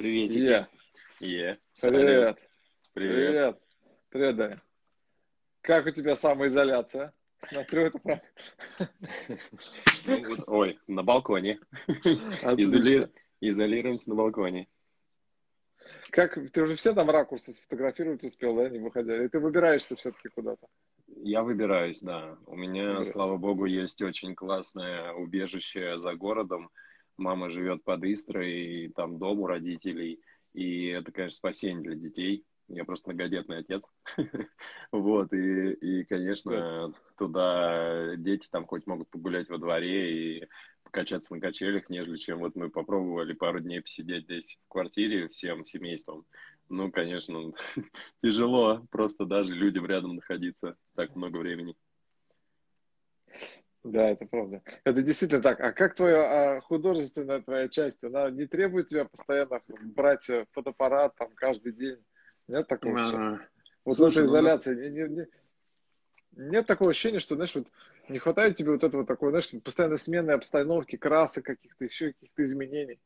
Приветики. Е. Е. Привет. Привет. Привет. Привет, Даня. Как у тебя самоизоляция? Смотрю, это прям Ну, Ой, на балконе. Изоли- Изолируемся на балконе. Как, ты уже все там ракурсы сфотографировать успел, да, не выходя? И ты выбираешься все-таки куда-то? Я выбираюсь, да. У меня, Выбираешься. слава богу, есть очень классное убежище за городом. Мама живет под Истрой, и там дом у родителей. И это, конечно, спасение для детей. Я просто многодетный отец. Вот, и, и, конечно, туда дети там хоть могут погулять во дворе и покачаться на качелях, нежели чем вот мы попробовали пару дней посидеть здесь в квартире всем семейством. Ну, конечно, тяжело просто даже людям рядом находиться так много времени. Да, это правда. Это действительно так. А как твоя а, художественная твоя часть? Она не требует тебя постоянно брать э, фотоаппарат там каждый день? Нет такого сейчас? А, Вот слушай, в ну, изоляции не- не- не- нет такого ощущения, что, знаешь, вот не хватает тебе вот этого такой, знаешь, постоянно сменной обстановки, красок каких-то, еще каких-то изменений.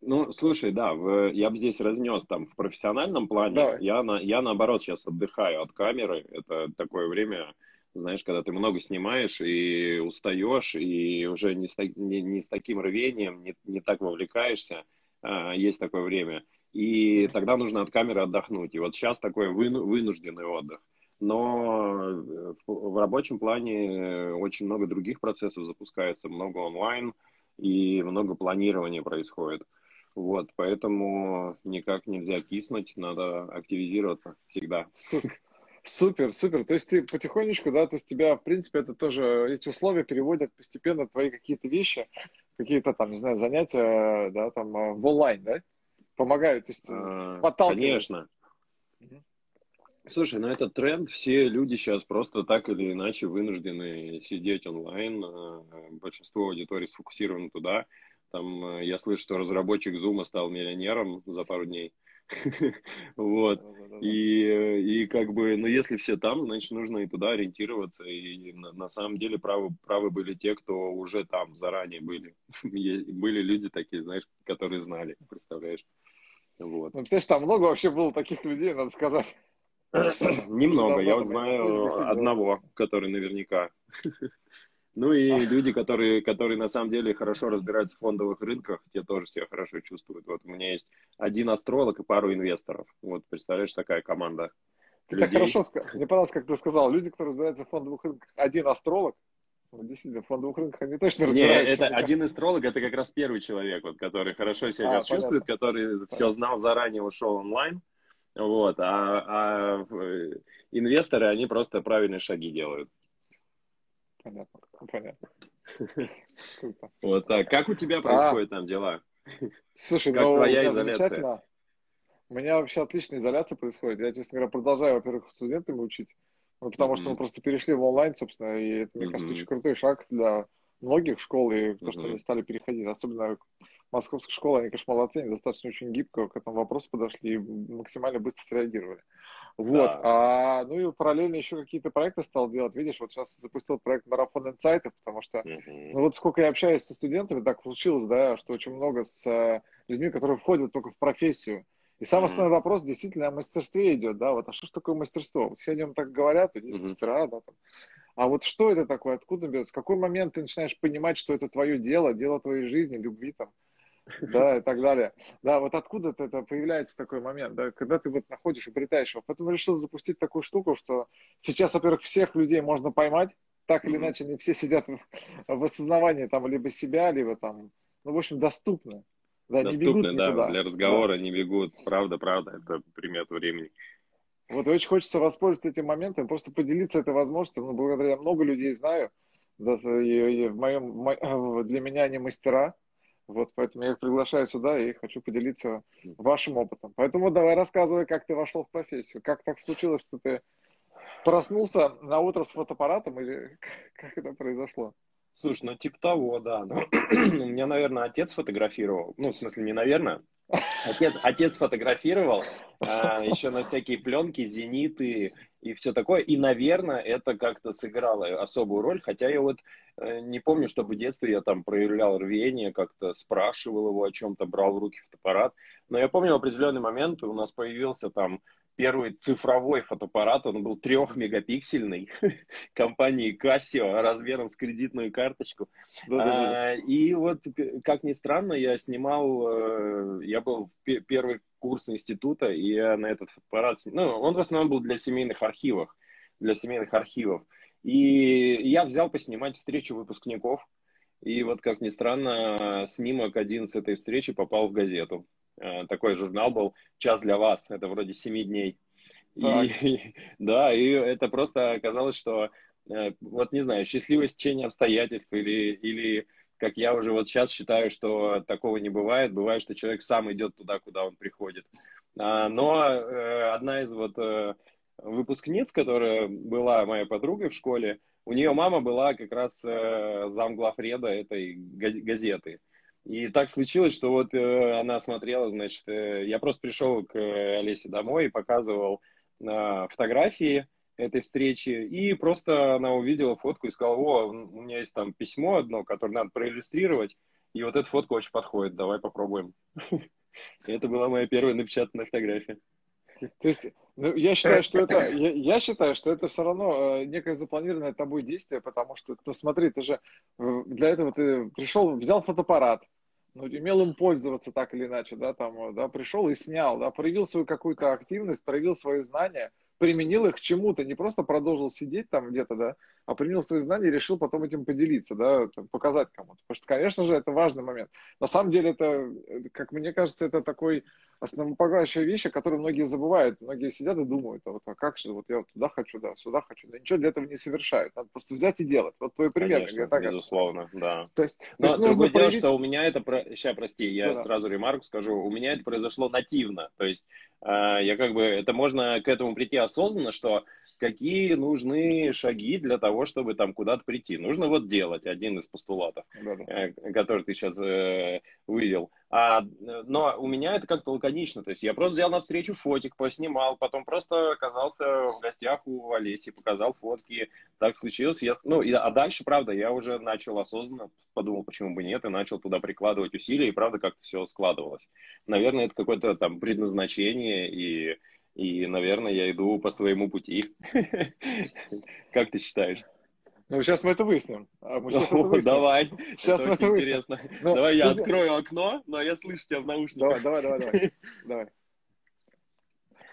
Ну, слушай, да, в- я бы здесь разнес там в профессиональном плане. Давай. Я, на, я наоборот сейчас отдыхаю от камеры. Это такое время, знаешь, когда ты много снимаешь и устаешь, и уже не с, не, не с таким рвением, не, не так вовлекаешься. А, есть такое время. И тогда нужно от камеры отдохнуть. И вот сейчас такой выну- вынужденный отдых. Но э, в, в рабочем плане очень много других процессов запускается, много онлайн и много планирования происходит. Вот, поэтому никак нельзя киснуть, надо активизироваться всегда. Супер. Супер, супер. То есть ты потихонечку, да, то есть тебя, в принципе, это тоже, эти условия переводят постепенно твои какие-то вещи, какие-то там, не знаю, занятия, да, там, э, в онлайн, да, помогают, то есть э, А, подталкивают. Конечно. Мгм. Слушай, ну этот тренд, все люди сейчас просто так или иначе вынуждены сидеть онлайн. а, Большинство аудитории сфокусировано туда. Там я слышу, что разработчик Zoom стал миллионером за пару дней. Вот. И, э, и как бы, ну, если все там, значит, нужно и туда ориентироваться. И на, на самом деле правы, правы были те, кто уже там заранее были. Были люди такие, знаешь, которые знали, представляешь? Вот. Ну, представляешь, там много вообще было таких людей, надо сказать. Немного, я вот знаю одного, который наверняка. Ну и люди, которые, которые на самом деле хорошо разбираются в фондовых рынках, те тоже себя хорошо чувствуют. Вот у меня есть один астролог и пару инвесторов. Вот, представляешь, такая команда Ты так людей. хорошо сказал. Мне понравилось, как ты сказал. Люди, которые разбираются в фондовых рынках, один астролог. Ну, действительно, в фондовых рынках они точно разбираются. это мне один астролог, это как раз первый человек, вот, который хорошо себя А, чувствует, который все Понятно. знал заранее, ушел онлайн. Вот, а, а инвесторы, они просто правильные шаги делают. Понятно, понятно. Вот так. Как у тебя происходят там дела? Слушай, Как ну, твоя изоляция? У меня вообще отличная изоляция происходит. Я, честно говоря, продолжаю, во-первых, студентами учить. Ну, потому что мы просто перешли в онлайн, собственно, и это, мне кажется, Мгм. очень крутой шаг для многих школ, и то, что Мгм. они стали переходить. Особенно московская школа, они, конечно, молодцы, они достаточно очень гибко к этому вопросу подошли и максимально быстро среагировали. Вот. Да. А, ну и параллельно еще какие-то проекты стал делать. Видишь, вот сейчас запустил проект Марафон инсайтов, потому что Мгм. ну вот сколько я общаюсь со студентами, так получилось, да, что очень много с э, людьми, которые входят только в профессию. И самый Мгм. основной вопрос действительно о мастерстве идет, да, вот, а что ж такое мастерство? Вот сегодня так говорят, вот есть Мгм. мастера, да, там. А вот что это такое, откуда берется? В какой момент ты начинаешь понимать, что это твое дело, дело твоей жизни, любви там, да, и так далее. Да, вот откуда это, появляется такой момент, да, когда ты вот находишь, обретаешь его. Поэтому решил запустить такую штуку, что сейчас, во-первых, всех людей можно поймать, так или иначе они все сидят в, осознавании там либо себя, либо там, ну, в общем, доступно. Да, не Доступны, да, никуда. для разговора не бегут. Правда, правда, это примет времени. Вот и очень хочется воспользоваться этим моментом, просто поделиться этой возможностью. Ну, благодаря много людей знаю, да, и, и в моем, мо- для меня они мастера, вот, поэтому я их приглашаю сюда и хочу поделиться вашим опытом. Поэтому давай рассказывай, как ты вошел в профессию, как так случилось, что ты проснулся на утро с фотоаппаратом или как это произошло? Слушай, ну типа того, да. Ну, у меня, наверное, отец фотографировал. Ну, в смысле, не наверное. Отец, отец фотографировал а, еще на всякие пленки, зениты и все такое. И, наверное, это как-то сыграло особую роль. Хотя я вот э, не помню, чтобы в детстве я там проявлял рвение, как-то спрашивал его о чем-то, брал в руки фотоаппарат. Но я помню в определенный момент у нас появился там первый цифровой фотоаппарат, он был трехмегапиксельный, компании Casio, размером с кредитную карточку. А, и вот, как ни странно, я снимал, э, я был первый курс института, и я на этот фотоаппарат, ну, он в основном был для семейных архивов, для семейных архивов. И я взял поснимать встречу выпускников, и вот, как ни странно, снимок один с этой встречи попал в газету. Э, такой журнал был «Час для вас», это вроде семи дней. И, да, и это просто оказалось, что, э, вот не знаю, счастливое стечение обстоятельств или, или как я уже вот сейчас считаю, что такого не бывает. Бывает, что человек сам идет туда, куда он приходит. А, но э, одна из вот выпускниц, которая была моей подругой в школе, у нее мама была как раз замглавреда этой газеты. И так случилось, что вот э, она смотрела, значит, э, я просто пришел к э, Олесе домой и показывал э, фотографии этой встречи, и просто она увидела фотку и сказала, о, у меня есть там письмо одно, которое надо проиллюстрировать, и вот эта фотка очень подходит, давай попробуем. Это была моя первая напечатанная фотография. То есть, ну, я считаю, что это, я, я считаю, что это все равно э, некое запланированное тобой действие, потому что, ну, смотри, ты же э, для этого ты пришел, взял фотоаппарат, ну, умел им пользоваться так или иначе, да, там, да, пришел и снял, да, проявил свою какую-то активность, проявил свои знания, применил их к чему-то, не просто продолжил сидеть там где-то, да, а применил свои знания и решил потом этим поделиться, да, показать кому-то. Потому что, конечно же, это важный момент. На самом деле, это, как мне кажется, это такой основополагающая вещь, о которой многие забывают. Многие сидят и думают, а вот а как же, вот я вот туда хочу, да, сюда хочу. Да ничего для этого не совершают. Надо просто взять и делать. Вот твой пример. Конечно, так, безусловно, как... да. То есть, Но то есть нужно проявить... дело, что у меня это... Сейчас, прости, я да, сразу ремарку скажу. У меня это произошло нативно. То есть э, я как бы... Это можно к этому прийти осознанно, что какие нужны шаги для того, чтобы там куда-то прийти. Нужно вот делать один из постулатов, да, да. Э, который ты сейчас э, увидел. А, но у меня это как-то лаконично. То есть я просто взял на встречу фотик, поснимал, потом просто оказался в гостях у Олеси, показал фотки. Так случилось. Я, ну, и, а дальше, правда, я уже начал осознанно, подумал, почему бы нет, и начал туда прикладывать усилия, и правда как-то все складывалось. Наверное, это какое-то там предназначение, и, и, наверное, я иду по своему пути. Как ты считаешь? Ну, сейчас мы это выясним. А мы сейчас О, это выясним. Давай. Сейчас это мы это интересно. Ну, давай я открою окно, но я слышу тебя в наушниках. Давай, давай, давай. давай. давай.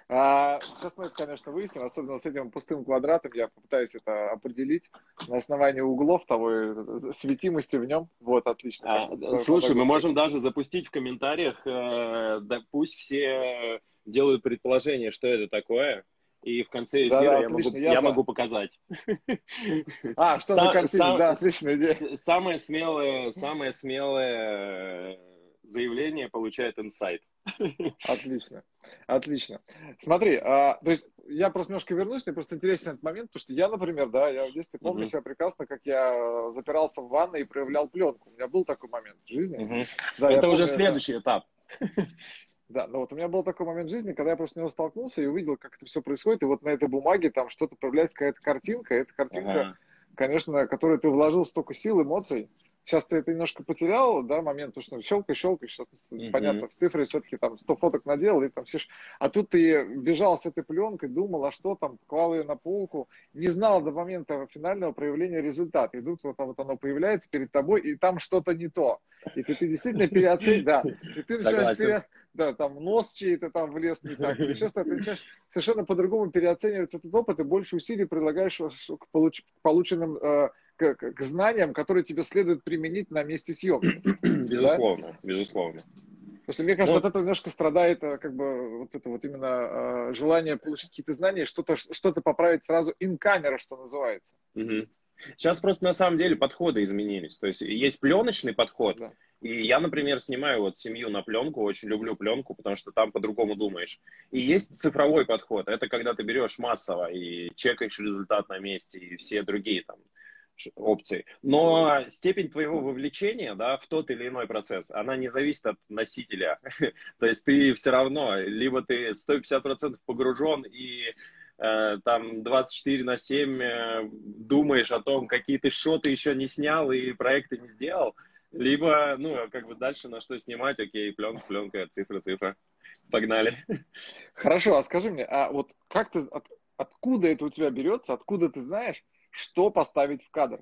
А, сейчас мы это, конечно, выясним, особенно с этим пустым квадратом. Я попытаюсь это определить на основании углов того э, светимости в нем. Вот, отлично. А, слушай, мы можем даже запустить в комментариях, э, да, пусть все делают предположение, что это такое и в конце эфира да, да, я, отлично, могу, я, я могу показать. А, что за картина? Сам, да, отличная идея. Самое смелое, самое смелое заявление получает инсайт. Отлично, отлично. Смотри, а, то есть я просто немножко вернусь, мне просто интересен этот момент, потому что я, например, да, я в детстве помню uh-huh. себя прекрасно, как я запирался в ванной и проявлял пленку. У меня был такой момент в жизни. Uh-huh. Да, Это уже помню, следующий этап. Да, но вот у меня был такой момент в жизни, когда я просто с него столкнулся и увидел, как это все происходит, и вот на этой бумаге там что-то появляется, какая-то картинка, эта картинка, ага. конечно, которой ты вложил столько сил, эмоций, Сейчас ты это немножко потерял, да, момент, потому что щелкай, щелкай, сейчас mm-hmm. понятно, в цифре все-таки там 100 фоток надел, и там все... А тут ты бежал с этой пленкой, думал, а что там, клал ее на полку, не знал до момента финального проявления результата. И тут вот, вот оно появляется перед тобой, и там что-то не то. И ты, ты действительно переоцениваешь, да, и ты начинаешь пере... да, там нос чей-то там влез не так, или что-то, ты начинаешь совершенно по-другому переоценивать этот опыт, и больше усилий предлагаешь к, получ... к полученным э, к, к знаниям, которые тебе следует применить на месте съемки. Безусловно, да? безусловно. Потому что, мне кажется, ну, от этого немножко страдает э, как бы вот это вот именно э, желание получить какие-то знания, что-то что поправить сразу ин-камера, что называется. Угу. Сейчас просто на самом деле подходы изменились. То есть есть пленочный подход. Да. И я, например, снимаю вот семью на пленку, очень люблю пленку, потому что там по-другому думаешь. И есть цифровой подход. Это когда ты берешь массово и чекаешь результат на месте, и все другие там опций. Но степень твоего вовлечения да, в тот или иной процесс, она не зависит от носителя. То есть ты все равно, либо ты 150% погружен и э, там 24 на 7 э, думаешь о том, какие ты шоты еще не снял и проекты не сделал, либо, ну, как бы дальше на что снимать, окей, пленка, пленка, цифра, цифра. Погнали. Хорошо, а скажи мне, а вот как ты, от, откуда это у тебя берется, откуда ты знаешь, что поставить в кадр?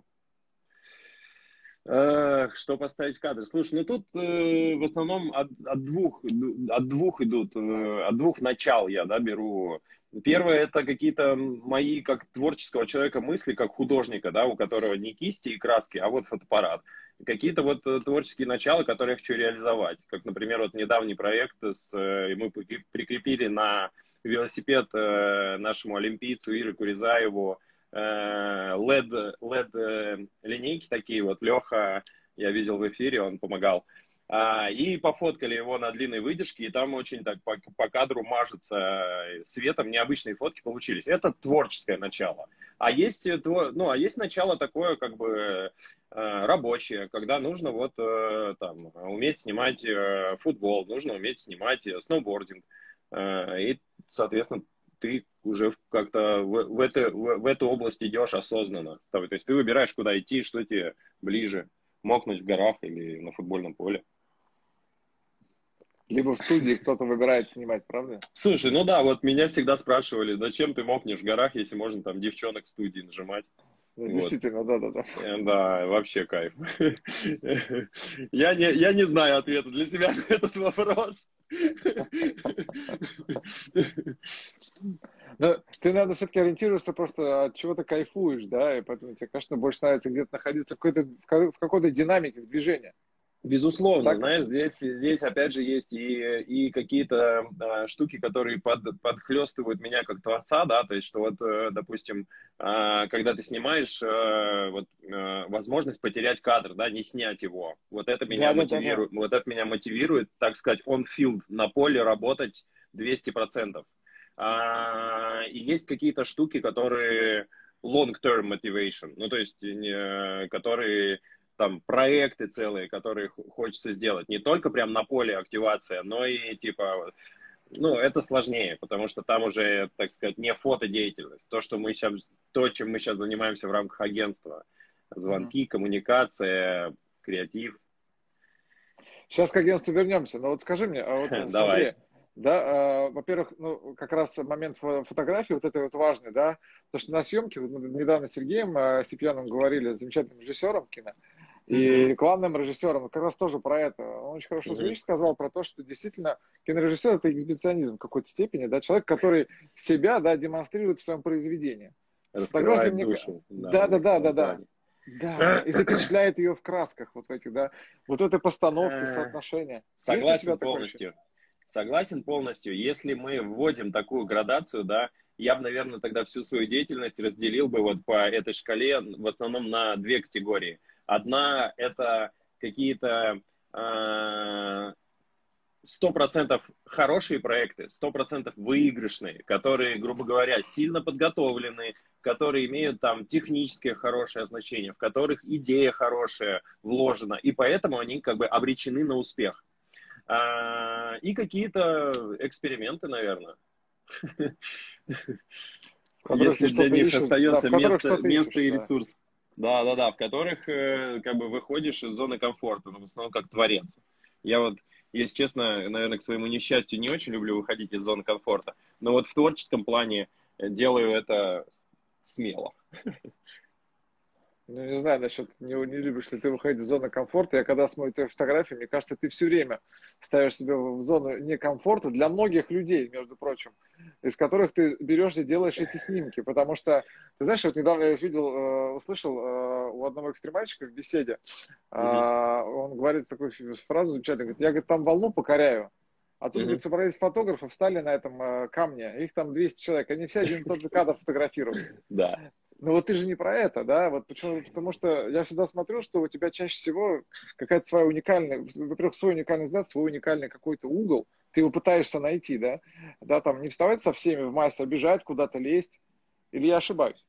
что поставить в кадр? Слушай, ну тут э, в основном от, от двух от двух идут, э, от двух начал я, да, беру. Первое это какие-то мои как творческого человека мысли, как художника, да, у которого не кисти и краски, а вот фотоаппарат. Какие-то вот э, творческие начала, которые я хочу реализовать. Как, например, вот недавний проект с э, мы прикрепили на велосипед э, нашему олимпийцу Иры Куризаеву LED, LED линейки такие вот. Леха, я видел в эфире, он помогал. А, и пофоткали его на длинной выдержке, и там очень так по, по кадру мажется светом, необычные фотки получились. Это творческое начало. А есть, ну, а есть начало такое, как бы, рабочее, когда нужно вот там уметь снимать футбол, нужно уметь снимать сноубординг. И, соответственно, ты уже как-то в, в, это, в, в эту область идешь осознанно. То есть ты выбираешь, куда идти, что тебе ближе. Мокнуть в горах или на футбольном поле. Либо в студии кто-то выбирает снимать, правда? Слушай, ну да, вот меня всегда спрашивали, зачем ты мокнешь в горах, если можно там девчонок в студии нажимать. Ну, вот. Действительно, да, да, да. Да, вообще кайф. Я не, я не знаю ответа для себя на этот вопрос. Но ты, наверное, все-таки ориентируешься просто от чего то кайфуешь, да, и поэтому тебе, конечно, больше нравится где-то находиться в какой-то, в какой-то динамике, в движении. Безусловно, так? знаешь, здесь, здесь опять же есть и, и какие-то а, штуки, которые под, подхлестывают меня как творца, да, то есть, что вот, э, допустим, а, когда ты снимаешь, а, вот, а, возможность потерять кадр, да, не снять его, вот это меня да, мотивирует, да, да. вот это меня мотивирует, так сказать, on field, на поле работать 200%. А, и есть какие-то штуки, которые long-term motivation, ну, то есть, э, которые там проекты целые, которые хочется сделать. Не только прям на поле активация, но и типа, ну, это сложнее, потому что там уже, так сказать, не фотодеятельность. То, что мы сейчас, то, чем мы сейчас занимаемся в рамках агентства. Звонки, mm-hmm. коммуникация, креатив. Сейчас к агентству вернемся, но вот скажи мне, а вот смотри, Давай. Да, э, во-первых, ну, как раз момент фотографии, вот это вот важный, да, то, что на съемке, вот мы недавно с Сергеем э, Сипьяном говорили, замечательным режиссером кино, и рекламным режиссером, как раз тоже про это. Он очень хорошо mm-hmm. сказал про то, что действительно кинорежиссер это эксбиционизм в какой-то степени, да, человек, который себя, да, демонстрирует в своем произведении. Раскрывает мне... душу. Да, да, да, да, да. Да, и запечатляет ее в красках, вот в этих, да, вот в этой постановке, соотношения. Согласен полностью. Согласен полностью. Если мы вводим такую градацию, да, я бы, наверное, тогда всю свою деятельность разделил бы вот по этой шкале в основном на две категории – Одна – это какие-то а, сто процентов хорошие проекты, сто процентов выигрышные, которые, грубо говоря, сильно подготовлены, которые имеют там техническое хорошее значение, в которых идея хорошая вложена, и поэтому они как бы обречены на успех. А, и какие-то эксперименты, наверное. Если для них остается место и ресурс. Да, да, да, в которых э, как бы выходишь из зоны комфорта, но в основном как творец. Я вот, если честно, наверное, к своему несчастью не очень люблю выходить из зоны комфорта, но вот в творческом плане делаю это смело. Ну, не знаю насчет, не, не любишь ли ты выходить из зоны комфорта. Я когда смотрю твои фотографии, мне кажется, ты все время ставишь себя в зону некомфорта для многих людей, между прочим, из которых ты берешь и делаешь эти снимки. Потому что, ты знаешь, вот недавно я видел, э, услышал э, у одного экстремальщика в беседе, mm-hmm. он говорит такую фразу замечательную, говорит, я говорит, там волну покоряю. А тут, mm-hmm. говорит, собрались фотографы, встали на этом э, камне, их там 200 человек, они все один и тот же кадр фотографируют. Да. Ну вот ты же не про это, да? Вот почему? Потому что я всегда смотрю, что у тебя чаще всего какая-то своя уникальная, во-первых, свой уникальный взгляд, свой уникальный какой-то угол, ты его пытаешься найти, да? Да, там не вставать со всеми в массе, обижать, куда-то лезть. Или я ошибаюсь?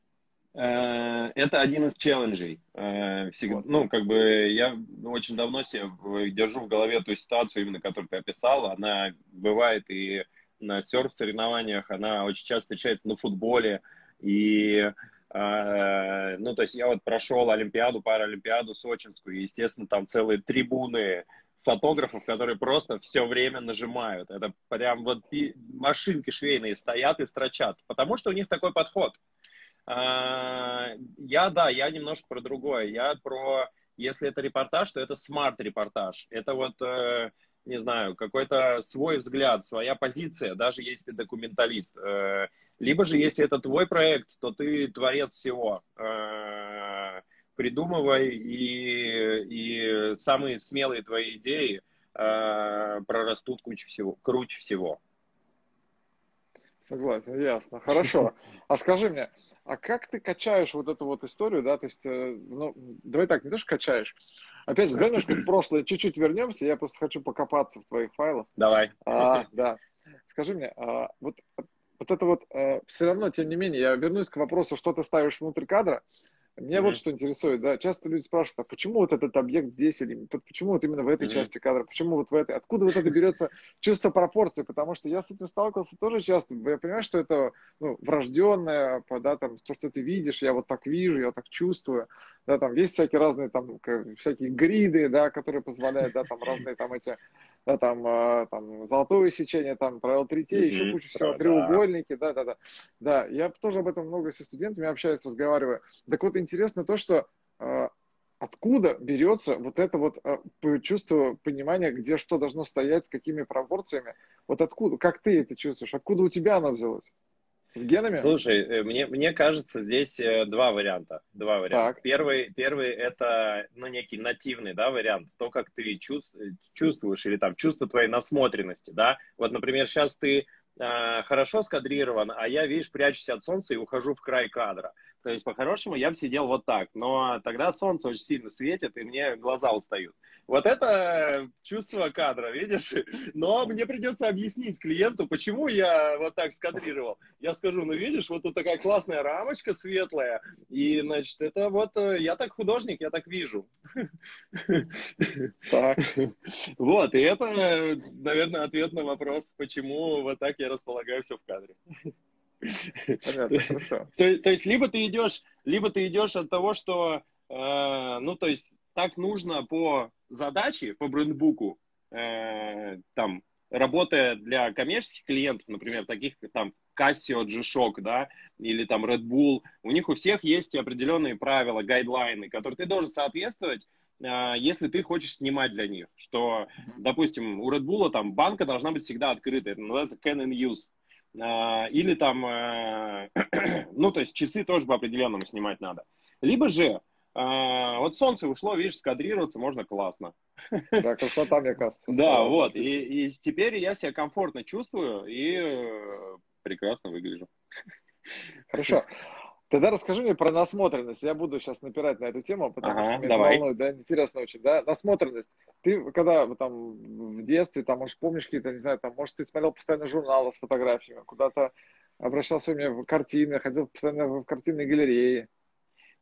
Э, это один из челленджей. Э, всегда, вот. Ну, как бы я очень давно себе держу в голове ту ситуацию, именно которую ты описал. Она бывает и на серф-соревнованиях, она очень часто встречается на футболе. И, ну, то есть я вот прошел Олимпиаду, Паралимпиаду Сочинскую, и, естественно, там целые трибуны фотографов, которые просто все время нажимают. Это прям вот машинки швейные стоят и строчат, потому что у них такой подход. А, я, да, я немножко про другое. Я про, если это репортаж, то это смарт-репортаж. Это вот, э, не знаю, какой-то свой взгляд, своя позиция, даже если документалист. Э, либо же, если это твой проект, то ты творец всего. Э, придумывай, и, и самые смелые твои идеи прорастут круче всего. Круче всего. Согласен, ясно. Хорошо. А скажи мне, а как ты качаешь вот эту вот историю, да, то есть, э, ну, давай так, не то, что качаешь, опять же, немножко в прошлое чуть-чуть вернемся, я просто хочу покопаться в твоих файлах. Давай. А, да. Скажи мне, а, вот, вот это вот, а, все равно, тем не менее, я вернусь к вопросу, что ты ставишь внутрь кадра, меня mm-hmm. вот что интересует, да, часто люди спрашивают, а почему вот этот объект здесь или почему вот именно в этой mm-hmm. части кадра, почему вот в этой, откуда вот это берется чувство пропорции, потому что я с этим сталкивался тоже часто, я понимаю, что это ну, врожденное, да, там, то, что ты видишь, я вот так вижу, я так чувствую, да, там есть всякие разные там, всякие гриды, да, которые позволяют, да, там разные там эти да, там, э, там золотое сечение, там правило третей, mm-hmm. еще куча всего, треугольники, да, да, да. Да, я тоже об этом много со студентами общаюсь, разговариваю. Так вот, интересно то, что э, откуда берется вот это вот э, чувство понимания, где что должно стоять, с какими пропорциями. Вот откуда, как ты это чувствуешь, откуда у тебя оно взялось? С генами? Слушай, э, мне, мне кажется, здесь э, два варианта. Два варианта. Так. Первый, первый это ну, некий нативный да, вариант. То, как ты чувствуешь, или там чувство твоей насмотренности. Да? Вот, например, сейчас ты э, хорошо скадрирован, а я, видишь, прячусь от солнца и ухожу в край кадра. То есть, по-хорошему, я бы сидел вот так. Но тогда солнце очень сильно светит, и мне глаза устают. Вот это чувство кадра, видишь? Но мне придется объяснить клиенту, почему я вот так скадрировал. Я скажу, ну видишь, вот тут такая классная рамочка светлая, и, значит, это вот э, я так художник, я так вижу. Так. Вот, и это, наверное, ответ на вопрос, почему вот так я располагаю все в кадре. Понятно, хорошо. То, то есть, либо ты идешь, либо ты идешь от того, что, э, ну, то есть, так нужно по задаче, по брендбуку, э, там, работая для коммерческих клиентов, например, таких как там Casio, G-Shock, да, или там Red Bull, у них у всех есть определенные правила, гайдлайны, которые ты должен соответствовать, э, если ты хочешь снимать для них. Что, допустим, у Red Bull там банка должна быть всегда открыта, это называется can and use. А, или там, э, ну, то есть часы тоже по определенному снимать надо. Либо же, а, вот солнце ушло, видишь, скадрироваться можно классно. Да, красота, мне кажется. Да, вот. И, и теперь я себя комфортно чувствую и э, прекрасно выгляжу. Хорошо. Тогда расскажи мне про насмотренность. Я буду сейчас напирать на эту тему, потому ага, что меня давай. волнует, да, интересно очень, да. Насмотренность. Ты когда там в детстве, там, может, помнишь какие-то, не знаю, там, может, ты смотрел постоянно журналы с фотографиями, куда-то обращался у меня в картины, ходил постоянно в картинной галереи.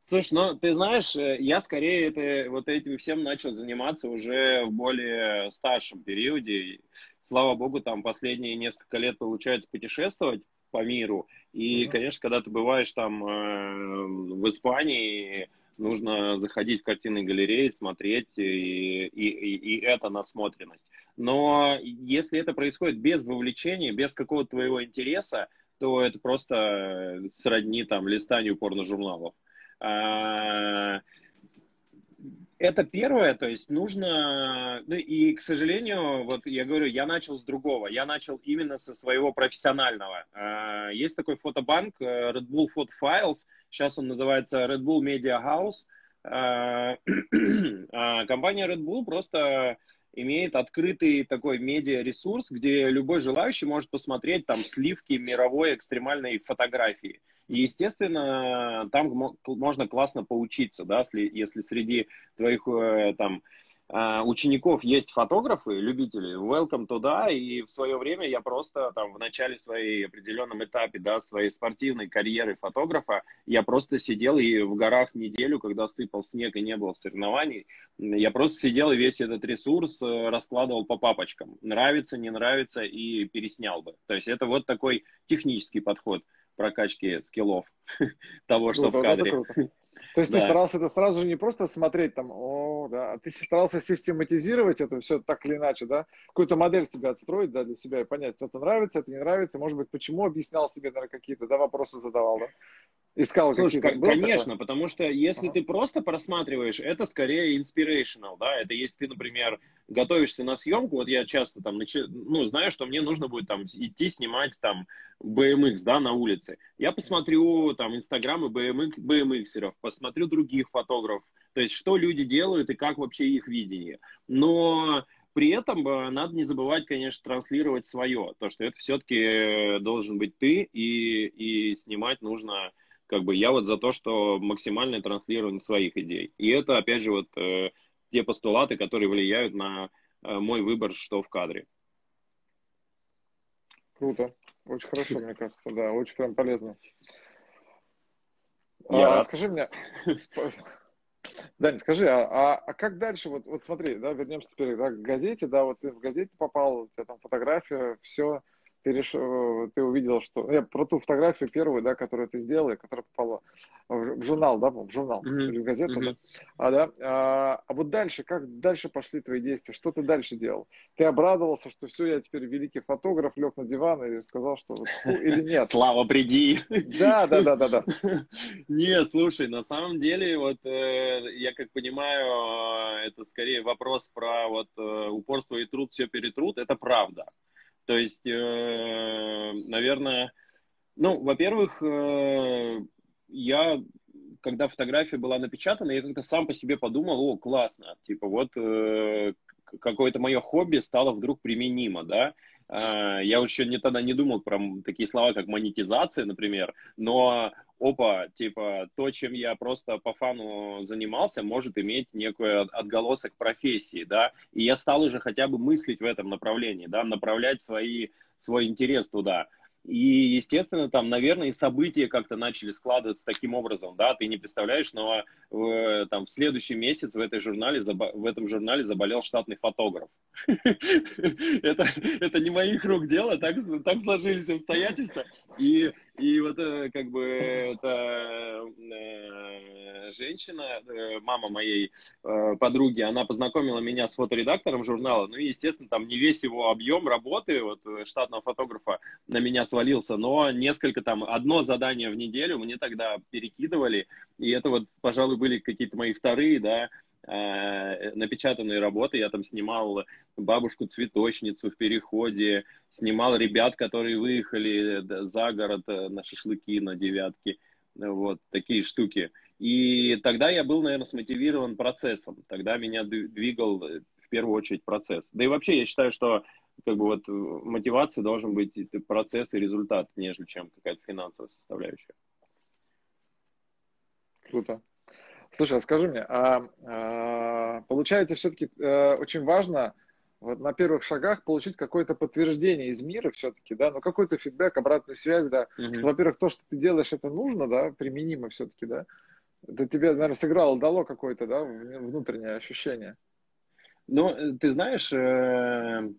Слушай, ну, ты знаешь, э, я скорее это, вот этим всем начал заниматься уже в более старшем периоде. Слава богу, там последние несколько лет получается путешествовать по миру. И, mm-hmm. конечно, когда ты бываешь там э, в Испании, нужно заходить в картинные галереи, смотреть, и, и, и, и это насмотренность. Но если это происходит без вовлечения, без какого-то твоего интереса, то это просто сродни там листанию порно-журналов. Это первое, то есть нужно, ну и, к сожалению, вот я говорю, я начал с другого, я начал именно со своего профессионального. А, есть такой фотобанк э, Red Bull Photo Files, сейчас он называется Red Bull Media House. А, а, компания Red Bull просто имеет открытый такой медиа-ресурс, где любой желающий может посмотреть там сливки мировой экстремальной фотографии. И, естественно, там можно классно поучиться, да, если, если среди твоих э, там а, учеников есть фотографы, любители, welcome туда, и в свое время я просто там в начале своей определенном этапе, да, своей спортивной карьеры фотографа, я просто сидел и в горах неделю, когда сыпал снег и не было соревнований, я просто сидел и весь этот ресурс э, раскладывал по папочкам. Нравится, не нравится и переснял бы. То есть это вот такой технический подход прокачки скиллов того, что в кадре. То есть да. ты старался это сразу же не просто смотреть там, о, да, а ты старался систематизировать это все так или иначе, да, какую-то модель себе отстроить, да, для себя и понять, это нравится, это не нравится, может быть, почему объяснял себе, наверное, какие-то, да, вопросы задавал, да. Искал Слушай, к- конечно, такое? потому что если ага. ты просто просматриваешь, это скорее inspirational, да, это если ты, например, готовишься на съемку, вот я часто там, ну, знаю, что мне нужно будет там идти снимать там BMX, да, на улице. Я посмотрю там инстаграмы BMX, BMXеров, посмотрю других фотографов, то есть что люди делают и как вообще их видение. Но при этом э, надо не забывать, конечно, транслировать свое, то, что это все-таки э, должен быть ты, и, и снимать нужно как бы я вот за то, что максимальное транслирование своих идей. И это, опять же, вот э, те постулаты, которые влияют на э, мой выбор, что в кадре. Круто. Очень хорошо, мне кажется, да, очень прям полезно. Я... А, скажи мне, Дань, скажи, а, а, а как дальше? Вот, вот смотри, да, вернемся теперь да, к газете, да, вот ты в газете попал, у тебя там фотография, все, ты решил, ты увидел, что... Я про ту фотографию первую, да, которую ты сделал, и которая попала в журнал, да, в журнал mm-hmm. или в газету, mm-hmm. да. А, да. А, а вот дальше, как дальше пошли твои действия? Что ты дальше делал? Ты обрадовался, что все, я теперь великий фотограф, лег на диван и сказал, что вот, ну, или нет? Слава, приди! Да, да, да, да, да. Не, слушай, на самом деле, вот э, я как понимаю, э, это скорее вопрос про вот э, упорство и труд, все перетрут, это правда. То есть, э, наверное, ну, во-первых, э, я, когда фотография была напечатана, я как-то сам по себе подумал, о, классно, типа вот э, какое-то мое хобби стало вдруг применимо, да, я еще не, тогда не думал про такие слова, как монетизация, например, но опа, типа, то, чем я просто по фану занимался, может иметь некую отголосок профессии, да, и я стал уже хотя бы мыслить в этом направлении, да, направлять свои, свой интерес туда. И, естественно, там, наверное, и события как-то начали складываться таким образом, да, ты не представляешь, но в, там, в следующий месяц в, этой журнале, в этом журнале заболел штатный фотограф. это, это не моих рук дело, так, так сложились обстоятельства. И, и вот э, как бы эта э, женщина, э, мама моей подруги, она познакомила меня с фоторедактором журнала, ну и, естественно, там не весь его объем работы вот, штатного фотографа на меня свалился, но несколько там, одно задание в неделю мне тогда перекидывали, и это вот, пожалуй, были какие-то мои вторые, да, э, напечатанные работы. Я там снимал бабушку-цветочницу в переходе, снимал ребят, которые выехали за город э, на шашлыки, на девятки. Вот такие штуки. И тогда я был, наверное, смотивирован процессом. Тогда меня двигал э, в первую очередь процесс. Да и вообще я считаю, что как бы вот мотивация должен быть процесс и результат, нежели чем какая-то финансовая составляющая. Круто. Слушай, а скажи мне, а, а получается все-таки а, очень важно вот на первых шагах получить какое-то подтверждение из мира все-таки, да, ну какой-то фидбэк, обратная связь, да, mm-hmm. что, во-первых, то, что ты делаешь, это нужно, да, применимо все-таки, да, это тебе, наверное, сыграло, дало какое-то, да, внутреннее ощущение. Ну, э, ты знаешь, э,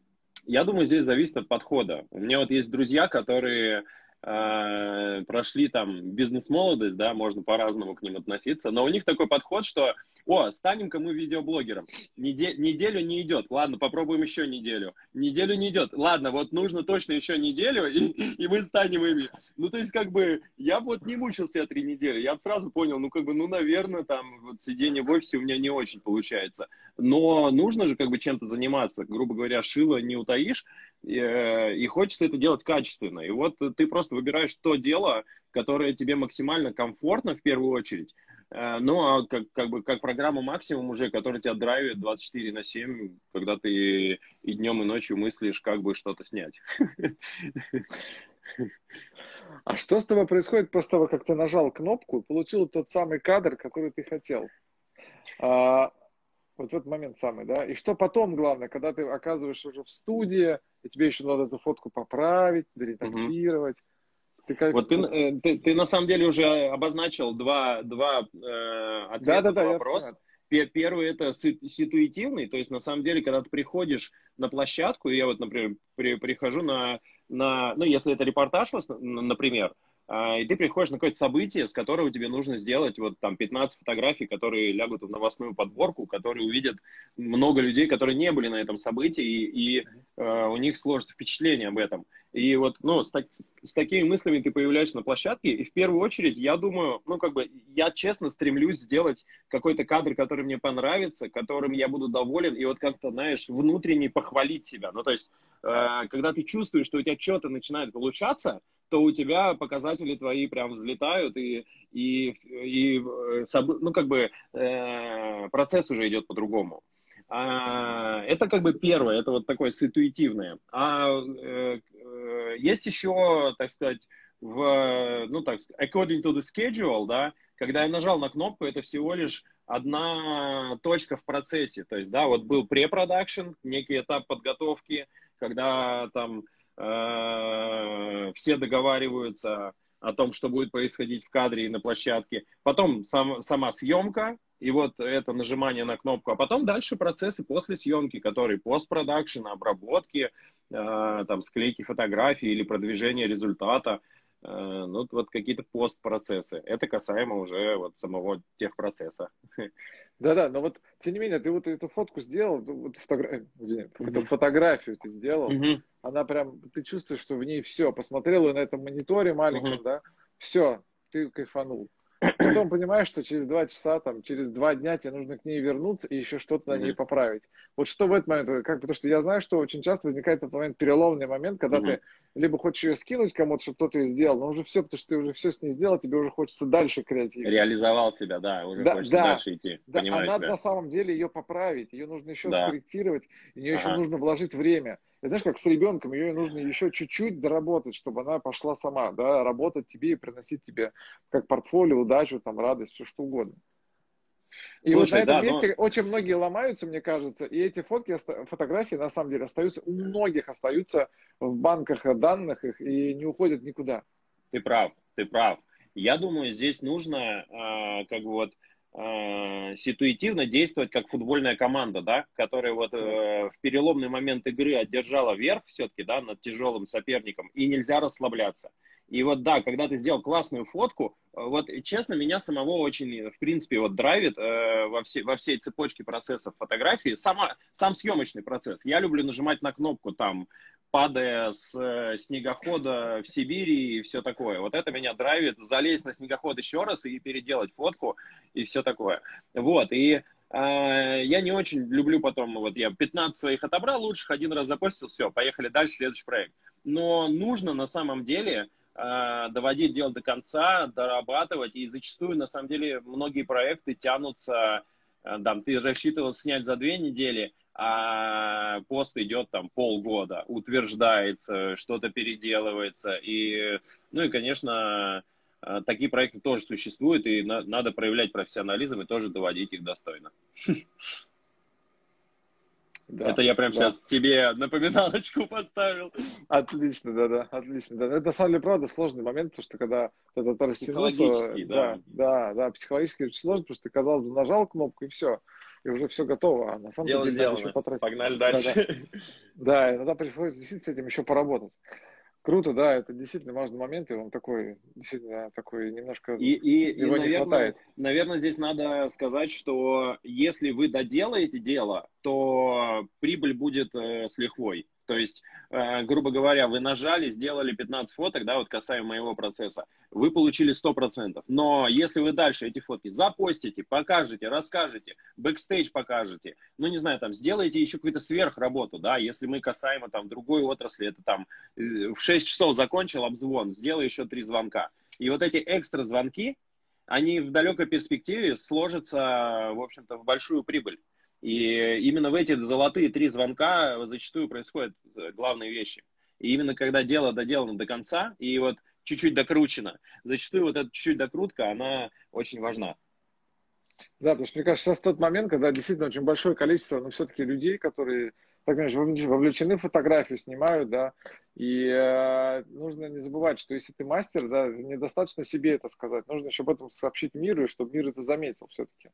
я думаю, здесь зависит от подхода. У меня вот есть друзья, которые э, прошли там бизнес-молодость, да, можно по-разному к ним относиться, но у них такой подход, что, о, станем-ка мы видеоблогером. Неде- неделю не идет, ладно, попробуем еще неделю. Неделю не идет, ладно, вот нужно точно еще неделю, и, и мы станем ими. Ну, то есть, как бы, я вот не мучился три недели, я сразу понял, ну, как бы, ну, наверное, там, вот сидение в офисе у меня не очень получается. Но нужно же, как бы, чем-то заниматься, грубо говоря, шило не утаишь, и, э, и хочется это делать качественно. И вот ты просто выбираешь то дело, которое тебе максимально комфортно в первую очередь, ну, а как, как бы как программа максимум уже, которая тебя драйвит 24 на 7, когда ты и днем, и ночью мыслишь, как бы что-то снять. А что с тобой происходит после того, как ты нажал кнопку и получил тот самый кадр, который ты хотел? А, Вот в этот момент самый, да. И что потом главное, когда ты оказываешься уже в студии, и тебе еще надо эту фотку поправить, редактировать. Угу. Ты как... Вот ты, э, ты, ты на самом деле уже обозначил два, два э, ответа да, да, на вопрос. Первый это ситуативный, то есть на самом деле, когда ты приходишь на площадку, я вот, например, при, прихожу на, на, ну, если это репортаж, например, и ты приходишь на какое-то событие, с которого тебе нужно сделать вот там 15 фотографий, которые лягут в новостную подборку, которые увидят много людей, которые не были на этом событии, и, и э, у них сложится впечатление об этом. И вот, ну, с, так, с такими мыслями ты появляешься на площадке, и в первую очередь, я думаю, ну, как бы, я честно стремлюсь сделать какой-то кадр, который мне понравится, которым я буду доволен, и вот как-то, знаешь, внутренне похвалить себя. Ну, то есть, э, когда ты чувствуешь, что у тебя что-то начинает получаться, то у тебя показатели твои прям взлетают, и, и, и ну, как бы э, процесс уже идет по-другому. А, это как бы первое, это вот такое ситуативное. А э, э, есть еще, так сказать, в, ну так, according to the schedule, да, когда я нажал на кнопку, это всего лишь одна точка в процессе. То есть, да, вот был препродакшн, некий этап подготовки, когда там Э, все договариваются о том, что будет происходить в кадре и на площадке. Потом сам, сама съемка, и вот это нажимание на кнопку. А потом дальше процессы после съемки, которые постпродакшн, обработки, э, там, склейки фотографий или продвижение результата. Э, ну, вот какие-то постпроцессы. Это касаемо уже вот самого техпроцесса. Да-да, но вот, тем не менее, ты вот эту фотку сделал, вот фотогра... mm-hmm. эту фотографию ты сделал, mm-hmm. она прям, ты чувствуешь, что в ней все, посмотрел на этом мониторе маленьком, mm-hmm. да, все, ты кайфанул. Потом понимаешь, что через два часа, там, через два дня тебе нужно к ней вернуться и еще что-то на ней поправить. Вот что в этот момент, как, потому что я знаю, что очень часто возникает этот момент, переломный момент, когда ты либо хочешь ее скинуть кому-то, чтобы кто-то ее сделал, но уже все, потому что ты уже все с ней сделал, тебе уже хочется дальше креативить. Реализовал себя, да, уже да, хочется да, дальше идти. Да, а надо тебя. на самом деле ее поправить, ее нужно еще да. скорректировать, в нее ага. еще нужно вложить время. И знаешь, как с ребенком, ее нужно еще чуть-чуть доработать, чтобы она пошла сама, да, работать тебе и приносить тебе как портфолио, удачу, там, радость, все что угодно. И Слушай, вот на этом да, месте но... очень многие ломаются, мне кажется, и эти фотки, фотографии на самом деле остаются, у многих остаются в банках данных их и не уходят никуда. Ты прав, ты прав. Я думаю, здесь нужно э, как бы вот э, ситуативно действовать как футбольная команда, да, которая вот э, в переломный момент игры одержала верх все-таки, да, над тяжелым соперником, и нельзя расслабляться. И вот да, когда ты сделал классную фотку, э, вот честно, меня самого очень, в принципе, вот драйвит э, во, все, во всей цепочке процессов фотографии сама, сам съемочный процесс. Я люблю нажимать на кнопку там, падая с э, снегохода в Сибири и все такое. Вот это меня драйвит, залезть на снегоход еще раз и переделать фотку и все такое. Вот, и э, я не очень люблю потом, вот я 15 своих отобрал лучших, один раз запостил, все, поехали дальше, следующий проект. Но нужно на самом деле доводить дело до конца, дорабатывать. И зачастую, на самом деле, многие проекты тянутся, э, там, ты рассчитывал снять за две недели, а пост идет там полгода, утверждается, что-то переделывается. И, ну и, конечно, э, такие проекты тоже существуют, и на, надо проявлять профессионализм и тоже доводить их достойно. Да, это я прям да. сейчас себе напоминалочку поставил. Отлично, да, да, отлично. Да. Это на самом деле, правда, сложный момент, потому что когда этот растянулся, да. да, да, да, психологически очень сложно, потому что ты, казалось бы, нажал кнопку и все, и уже все готово, а на самом Дело деле надо еще потратить. Погнали дальше. Да, да. да, иногда приходится действительно с этим еще поработать. Круто, да, это действительно важный момент, и он такой, действительно такой немножко и, и, его и, наверное, не хватает. Наверное, здесь надо сказать, что если вы доделаете дело, то прибыль будет э, с лихвой. То есть, э, грубо говоря, вы нажали, сделали 15 фоток, да, вот касаемо моего процесса, вы получили 100%. Но если вы дальше эти фотки запостите, покажете, расскажете, бэкстейдж покажете, ну, не знаю, там, сделаете еще какую-то сверхработу, да, если мы касаемо там другой отрасли, это там э, в 6 часов закончил обзвон, сделай еще 3 звонка. И вот эти экстра звонки, они в далекой перспективе сложатся, в общем-то, в большую прибыль. И именно в эти золотые три звонка зачастую происходят э, главные вещи. И именно когда дело доделано до конца, и вот чуть-чуть докручено, зачастую вот эта чуть-чуть докрутка, она очень важна. Да, потому что, мне кажется, сейчас тот момент, когда действительно очень большое количество, ну, все-таки людей, которые, так знаешь, вовлечены в фотографию, снимают, да, и э, нужно не забывать, что если ты мастер, да, недостаточно себе это сказать, нужно еще об этом сообщить миру, и чтобы мир это заметил все-таки.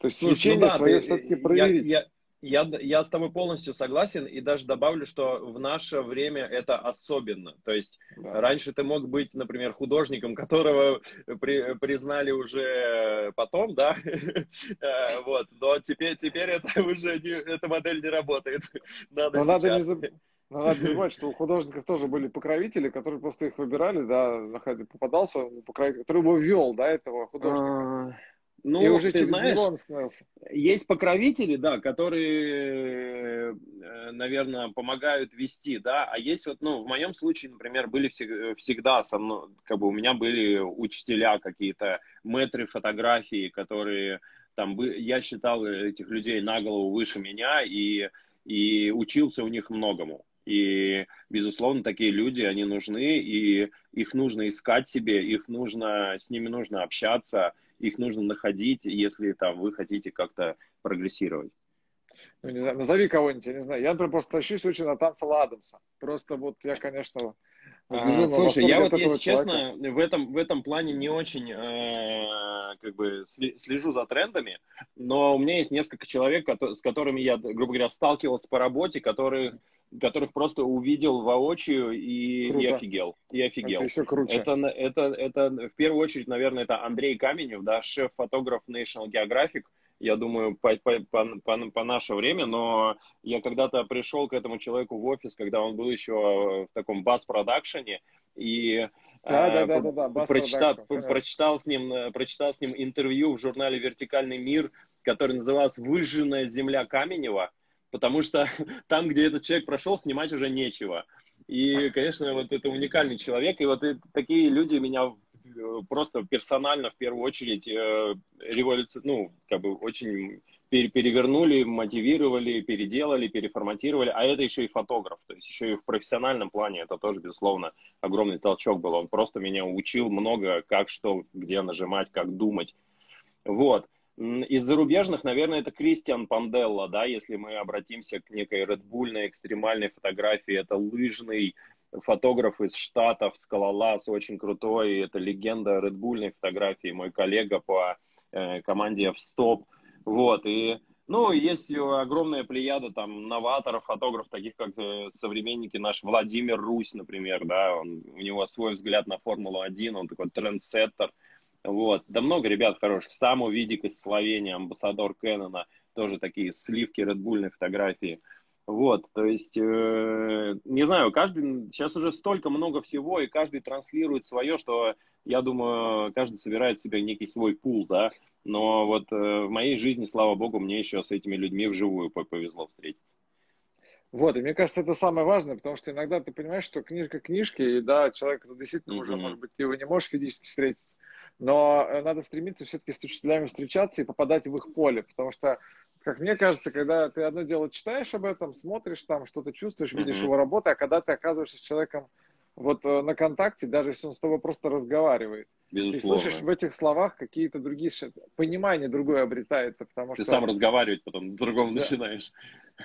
То есть Слушай, свечение ну да, свое все-таки проверить. Я, я, я, я с тобой полностью согласен и даже добавлю, что в наше время это особенно. То есть да. раньше ты мог быть, например, художником, которого при, признали уже потом, да, э, вот, но теперь, теперь это уже не, эта модель не работает. Надо, но надо не забывать. Но надо не забывать, что у художников тоже были покровители, которые просто их выбирали, да, попадался покровитель, который его вел, да, этого художника. Ну, и уже ты знаешь, есть покровители, да, которые, э, наверное, помогают вести, да, а есть вот, ну, в моем случае, например, были всегда со мной, как бы у меня были учителя какие-то, мэтры фотографии, которые там, я считал этих людей на голову выше меня и, и учился у них многому. И, безусловно, такие люди, они нужны, и их нужно искать себе, их нужно, с ними нужно общаться, их нужно находить, если там вы хотите как-то прогрессировать. Ну, не знаю, назови кого-нибудь, я не знаю. Я, например, просто тащусь очень на Танцела Адамса. Просто вот я, конечно, а, слушай, я вот, если честно, в этом, в этом плане не очень э, как бы слежу за трендами, но у меня есть несколько человек, с которыми я, грубо говоря, сталкивался по работе, которых, которых просто увидел воочию и, и офигел. И офигел. Это еще круче. Это, это, это, в первую очередь, наверное, это Андрей Каменев, да, шеф-фотограф National Geographic, я думаю, по, по, по, по наше время, но я когда-то пришел к этому человеку в офис, когда он был еще в таком бас-продакшене, и да, да, да, да, да, прочитал, прочитал, с ним, э, прочитал с ним интервью в журнале «Вертикальный мир», который назывался «Выжженная земля Каменева», потому что там, где этот человек прошел, снимать уже нечего. И, конечно, вот это уникальный человек, и вот и такие люди меня Э, просто персонально в первую очередь э, революцию, ну, как бы очень перевернули, мотивировали, переделали, переформатировали, а это еще и фотограф, то есть еще и в профессиональном плане это тоже, безусловно, огромный толчок был. Он просто меня учил много, как что, где нажимать, как думать. Вот. Из зарубежных, наверное, это Кристиан Панделла, да, если мы обратимся к некой редбульной экстремальной фотографии, это лыжный фотограф из Штатов, скалолаз, очень крутой, это легенда редбульной фотографии, мой коллега по э, команде в стоп вот, и ну, есть огромная плеяда там новаторов, фотографов, таких как э, современники. Наш Владимир Русь, например, да, он, у него свой взгляд на Формулу-1, он такой трендсеттер, вот, да много ребят хороших, сам Увидик из Словении, амбассадор Кэнона, тоже такие сливки редбульной фотографии, вот, то есть, э, не знаю, каждый, сейчас уже столько много всего, и каждый транслирует свое, что, я думаю, каждый собирает себе некий свой пул, да, но вот э, в моей жизни, слава богу, мне еще с этими людьми вживую повезло встретиться. Вот, и мне кажется, это самое важное, потому что иногда ты понимаешь, что книжка книжки, и да, человек действительно mm-hmm. уже, может быть, ты его не можешь физически встретить, но э, надо стремиться все-таки с учителями встречаться и попадать в их поле, потому что как мне кажется, когда ты одно дело читаешь об этом, смотришь там, что-то чувствуешь, видишь mm-hmm. его работу, а когда ты оказываешься с человеком вот э, на контакте, даже если он с тобой просто разговаривает, Безусловно. Ты слышишь в этих словах какие-то другие, понимание другое обретается, потому ты что... Ты сам разговаривать потом по-другому да. начинаешь.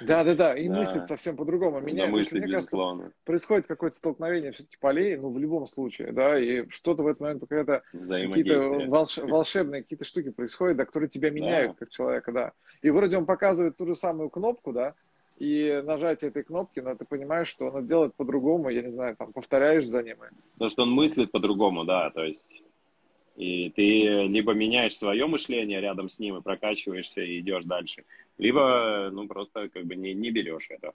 Да, да, да, и да. мыслить совсем по-другому. Меня, мысли, мне безусловно. Кажется, происходит какое-то столкновение все-таки полей, ну, в любом случае, да, и что-то в этот момент какая-то какие-то волш... волшебные какие-то штуки происходят, да, которые тебя меняют да. как человека, да. И вроде он показывает ту же самую кнопку, да, и нажатие этой кнопки, но ты понимаешь, что он делает по-другому, я не знаю, там, повторяешь за ним. Потому что он мыслит по-другому, да, то есть и ты либо меняешь свое мышление рядом с ним и прокачиваешься и идешь дальше, либо, ну, просто как бы не, не берешь это.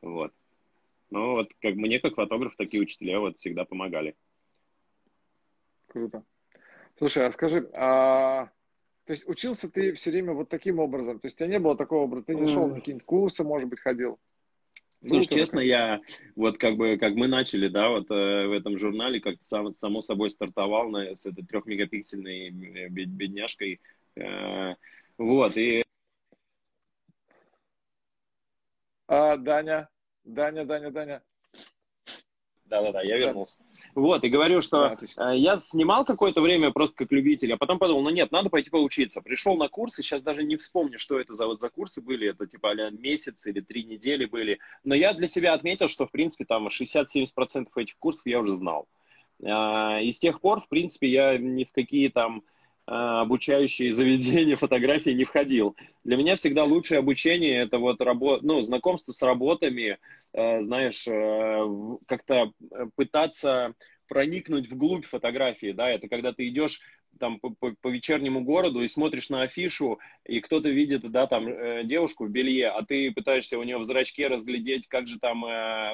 Вот. Ну, вот как мне, как фотограф, такие учителя вот всегда помогали. Круто. Слушай, а скажи, а, то есть учился ты все время вот таким образом? То есть у тебя не было такого образа? Ты не шел на какие-нибудь курсы, может быть, ходил? Слушай, ну, честно, я вот как бы, как мы начали, да, вот э, в этом журнале, как сам, само собой стартовал на, с этой трехмегапиксельной э, бедняжкой, э, вот, и... А, Даня, Даня, Даня, Даня. Да-да-да, я вернулся. Вот, и говорю, что да, я снимал какое-то время просто как любитель, а потом подумал, ну нет, надо пойти поучиться. Пришел на курсы, сейчас даже не вспомню, что это за, вот за курсы были, это типа а месяц или три недели были. Но я для себя отметил, что, в принципе, там 60-70% этих курсов я уже знал. А, и с тех пор, в принципе, я ни в какие там обучающие заведения фотографии не входил. Для меня всегда лучшее обучение это вот работа, ну, знакомство с работами, э, знаешь, э, как-то пытаться проникнуть вглубь фотографии, да, это когда ты идешь там по, по, вечернему городу и смотришь на афишу, и кто-то видит, да, там э, девушку в белье, а ты пытаешься у нее в зрачке разглядеть, как же там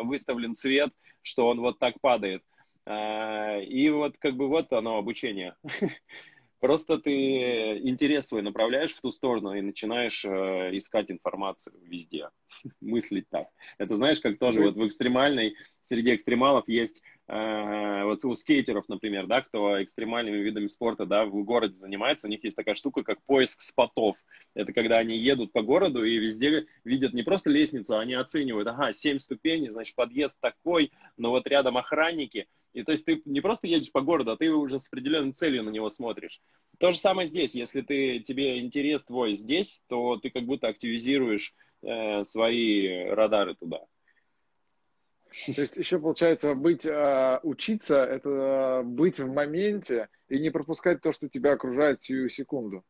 выставлен цвет, что он вот так падает. И вот как бы вот оно обучение. Просто ты интерес свой направляешь в ту сторону и начинаешь э, искать информацию везде, мыслить так. Это знаешь, как тоже вот в экстремальной, среди экстремалов есть, э, вот у скейтеров, например, да, кто экстремальными видами спорта, да, в городе занимается, у них есть такая штука, как поиск спотов. Это когда они едут по городу и везде видят не просто лестницу, а они оценивают, ага, 7 ступеней, значит, подъезд такой, но вот рядом охранники, и то есть ты не просто едешь по городу, а ты уже с определенной целью на него смотришь. То же самое здесь. Если ты, тебе интерес твой здесь, то ты как будто активизируешь э, свои радары туда. То есть еще получается быть, э, учиться, это быть в моменте и не пропускать то, что тебя окружает сию секунду.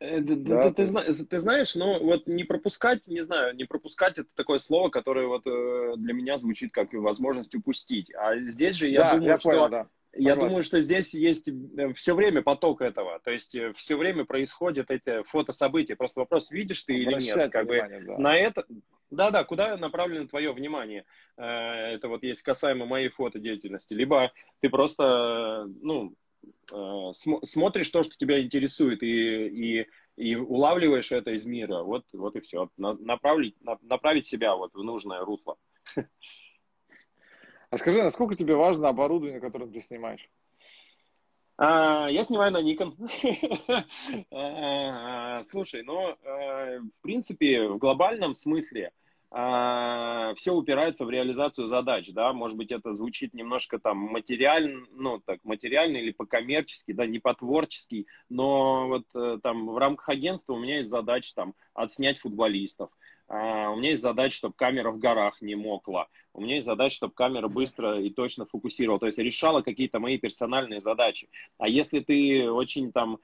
Э, да, ты, ты, ты знаешь, ну вот не пропускать, не знаю, не пропускать это такое слово, которое вот э, для меня звучит как возможность упустить. А здесь же я да, думаю, я что понял, да. я думаю, что здесь есть э, все время поток этого, то есть все время происходят эти фотособытия. Просто вопрос, видишь ты или нет, как бы да. на это. Да, да, куда направлено твое внимание? Это вот есть касаемо моей фотодеятельности. Либо ты просто, ну, Э, смотришь то, что тебя интересует, и, и, и улавливаешь это из мира. Вот, вот и все. Направить, направить себя вот в нужное русло. А скажи, насколько тебе важно оборудование, которым ты снимаешь? А, я снимаю на Nikon. А, слушай, ну, э, в принципе, в глобальном смысле все упирается в реализацию задач, да, может быть, это звучит немножко там материально, ну, так, материально или по-коммерчески, да, не по-творчески, но вот э, там в рамках агентства у меня есть задача там отснять футболистов, а, у меня есть задача, чтобы камера в горах не мокла, у меня есть задача, чтобы камера быстро и точно фокусировала, то есть решала какие-то мои персональные задачи. А если ты очень там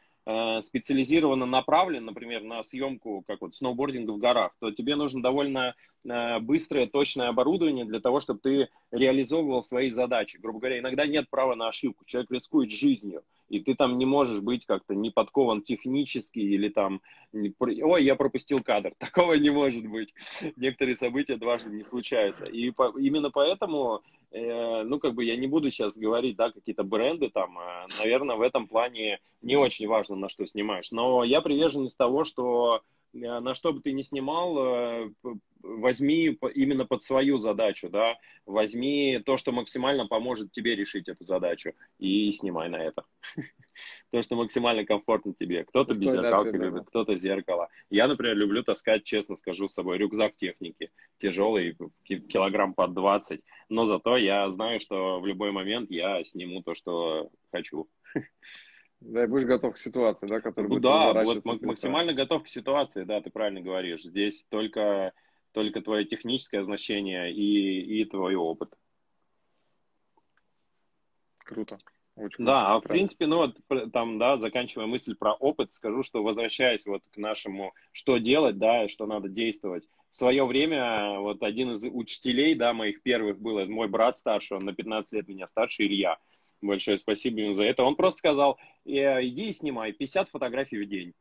специализированно направлен, например, на съемку как вот сноубординга в горах, то тебе нужно довольно э, быстрое, точное оборудование для того, чтобы ты реализовывал свои задачи. Грубо говоря, иногда нет права на ошибку. Человек рискует жизнью, и ты там не можешь быть как-то не подкован технически или там, ой, я пропустил кадр. Такого не может быть. Некоторые события дважды не случаются. И по, именно поэтому Э, ну, как бы я не буду сейчас говорить, да, какие-то бренды там, э, наверное, в этом плане не очень важно, на что снимаешь. Но я приверженец того, что э, на что бы ты ни снимал, возьми именно под свою задачу, да, возьми то, что максимально поможет тебе решить эту задачу, и снимай на это. То, что максимально комфортно тебе. Кто-то без зеркалки любит, кто-то зеркало. Я, например, люблю таскать, честно скажу, с собой рюкзак техники, тяжелый, килограмм под 20, но зато я знаю, что в любой момент я сниму то, что хочу. Да, и будешь готов к ситуации, да, которая ну, будет Да, вот максимально готов к ситуации, да, ты правильно говоришь. Здесь только только твое техническое значение и, и твой опыт. Круто. Очень да, а в принципе, ну вот там, да, заканчивая мысль про опыт, скажу, что возвращаясь вот к нашему, что делать, да, и что надо действовать. В свое время вот один из учителей, да, моих первых был, мой брат старший, он на 15 лет меня старше, Илья. Большое спасибо ему за это. Он просто сказал, «Э, иди и снимай 50 фотографий в день.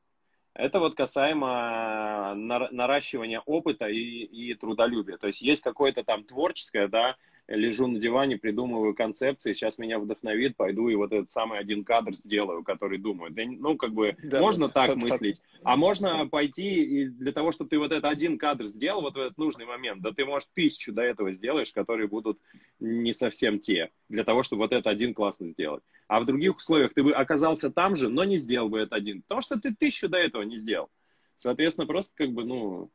Это вот касаемо наращивания опыта и, и трудолюбия. То есть есть какое-то там творческое, да, лежу на диване, придумываю концепции, сейчас меня вдохновит, пойду и вот этот самый один кадр сделаю, который думаю. Да, ну, как бы, да, можно да, так мыслить, а можно пойти и для того, чтобы ты вот этот один кадр сделал вот в этот нужный момент, да ты, может, тысячу до этого сделаешь, которые будут не совсем те, для того, чтобы вот этот один классно сделать. А в других условиях ты бы оказался там же, но не сделал бы этот один, потому что ты тысячу до этого не сделал. Соответственно, просто как бы, ну,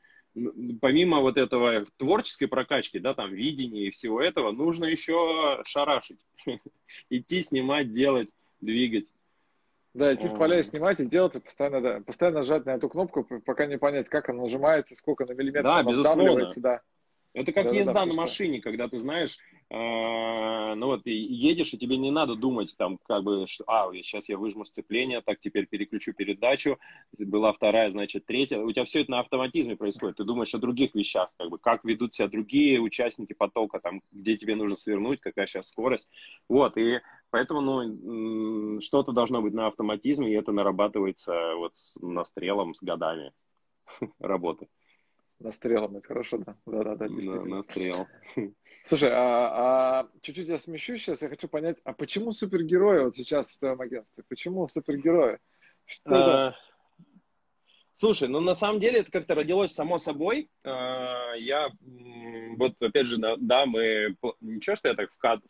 помимо вот этого творческой прокачки, да, там, видения и всего этого, нужно еще шарашить. Идти, снимать, делать, двигать. Да, идти в поля и снимать, и делать, и постоянно, да, постоянно жать на эту кнопку, пока не понять, как она нажимается, сколько на миллиметр да, она безусловно. да. Это как да, езда да, на машине, когда ты знаешь, э, ну вот, едешь, и тебе не надо думать, там, как бы, что, а, сейчас я выжму сцепление, так, теперь переключу передачу, была вторая, значит, третья. У тебя все это на автоматизме происходит. Ты думаешь о других вещах, как бы, как ведут себя другие участники потока, там, где тебе нужно свернуть, какая сейчас скорость. Вот, и поэтому, ну, что-то должно быть на автоматизме, и это нарабатывается вот с настрелом, с годами работы. Настрелом, это хорошо, да. Да, да, да, Да, настрел. Слушай, а, а чуть-чуть я смещу сейчас, я хочу понять, а почему супергерои вот сейчас в твоем агентстве? Почему супергерои? Что а, Слушай, ну на самом деле это как-то родилось само собой. А, я вот опять же, да, да мы ничего, что я так в, кад,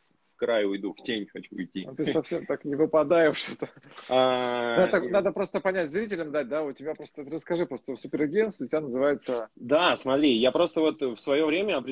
край уйду, в тень хочу уйти. А ты совсем так не выпадаешь что-то. А... Надо, надо просто понять, зрителям дать, да, у тебя просто, расскажи просто, суперагентство у тебя называется... Да, смотри, я просто вот в свое время,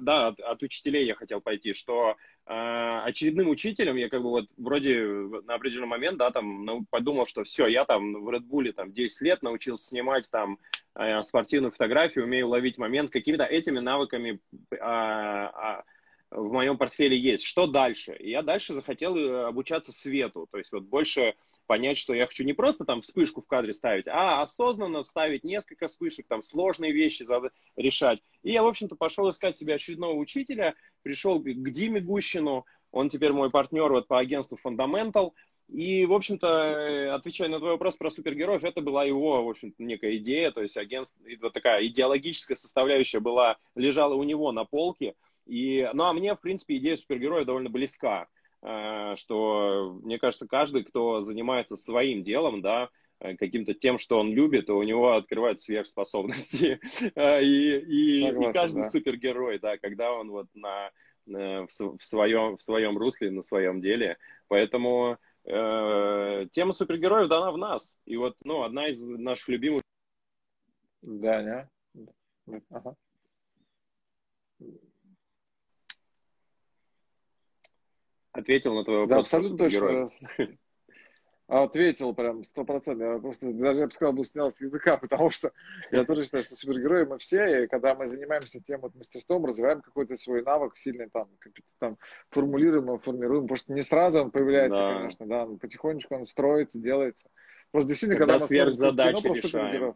да, от, от учителей я хотел пойти, что э, очередным учителем я как бы вот вроде на определенный момент, да, там ну, подумал, что все, я там в Red Bull там 10 лет научился снимать там э, спортивную фотографию, умею ловить момент, какими-то этими навыками э, э, в моем портфеле есть. Что дальше? И я дальше захотел э, обучаться свету, то есть вот больше понять, что я хочу не просто там вспышку в кадре ставить, а осознанно ставить несколько вспышек, там сложные вещи решать. И я, в общем-то, пошел искать себе очередного учителя, пришел к Диме Гущину, он теперь мой партнер вот по агентству Fundamental, и, в общем-то, э, отвечая на твой вопрос про супергероев, это была его, в общем-то, некая идея, то есть агентство, вот такая идеологическая составляющая была, лежала у него на полке, и, ну, а мне, в принципе, идея супергероя довольно близка, э, что, мне кажется, каждый, кто занимается своим делом, да, э, каким-то тем, что он любит, у него открывают сверхспособности. Э, и, и, Согласен, и каждый да. супергерой, да, когда он вот на, в, своем, в своем русле, на своем деле. Поэтому э, тема супергероев дана в нас. И вот, ну, одна из наших любимых... Да, не? Ага. Ответил на твой вопрос. Да, абсолютно точно. Ответил прям сто процентов. Я просто даже, я бы сказал, бы снял с языка, потому что я тоже считаю, что супергерои мы все, и когда мы занимаемся тем вот мастерством, развиваем какой-то свой навык сильный, там, там формулируем формируем, потому что не сразу он появляется, да. конечно, да, потихонечку он строится, делается. Просто действительно, когда, когда мы смотрим кино про супергероев,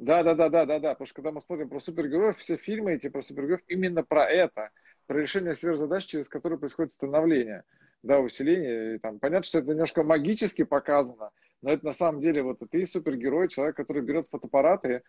да, да, да, да, да, да, потому что когда мы смотрим про супергероев, все фильмы эти про супергероев именно про это – про решение сверхзадач, через которые происходит становление, да, усиление. И, там, понятно, что это немножко магически показано, но это на самом деле вот ты супергерой, человек, который берет фотоаппарат и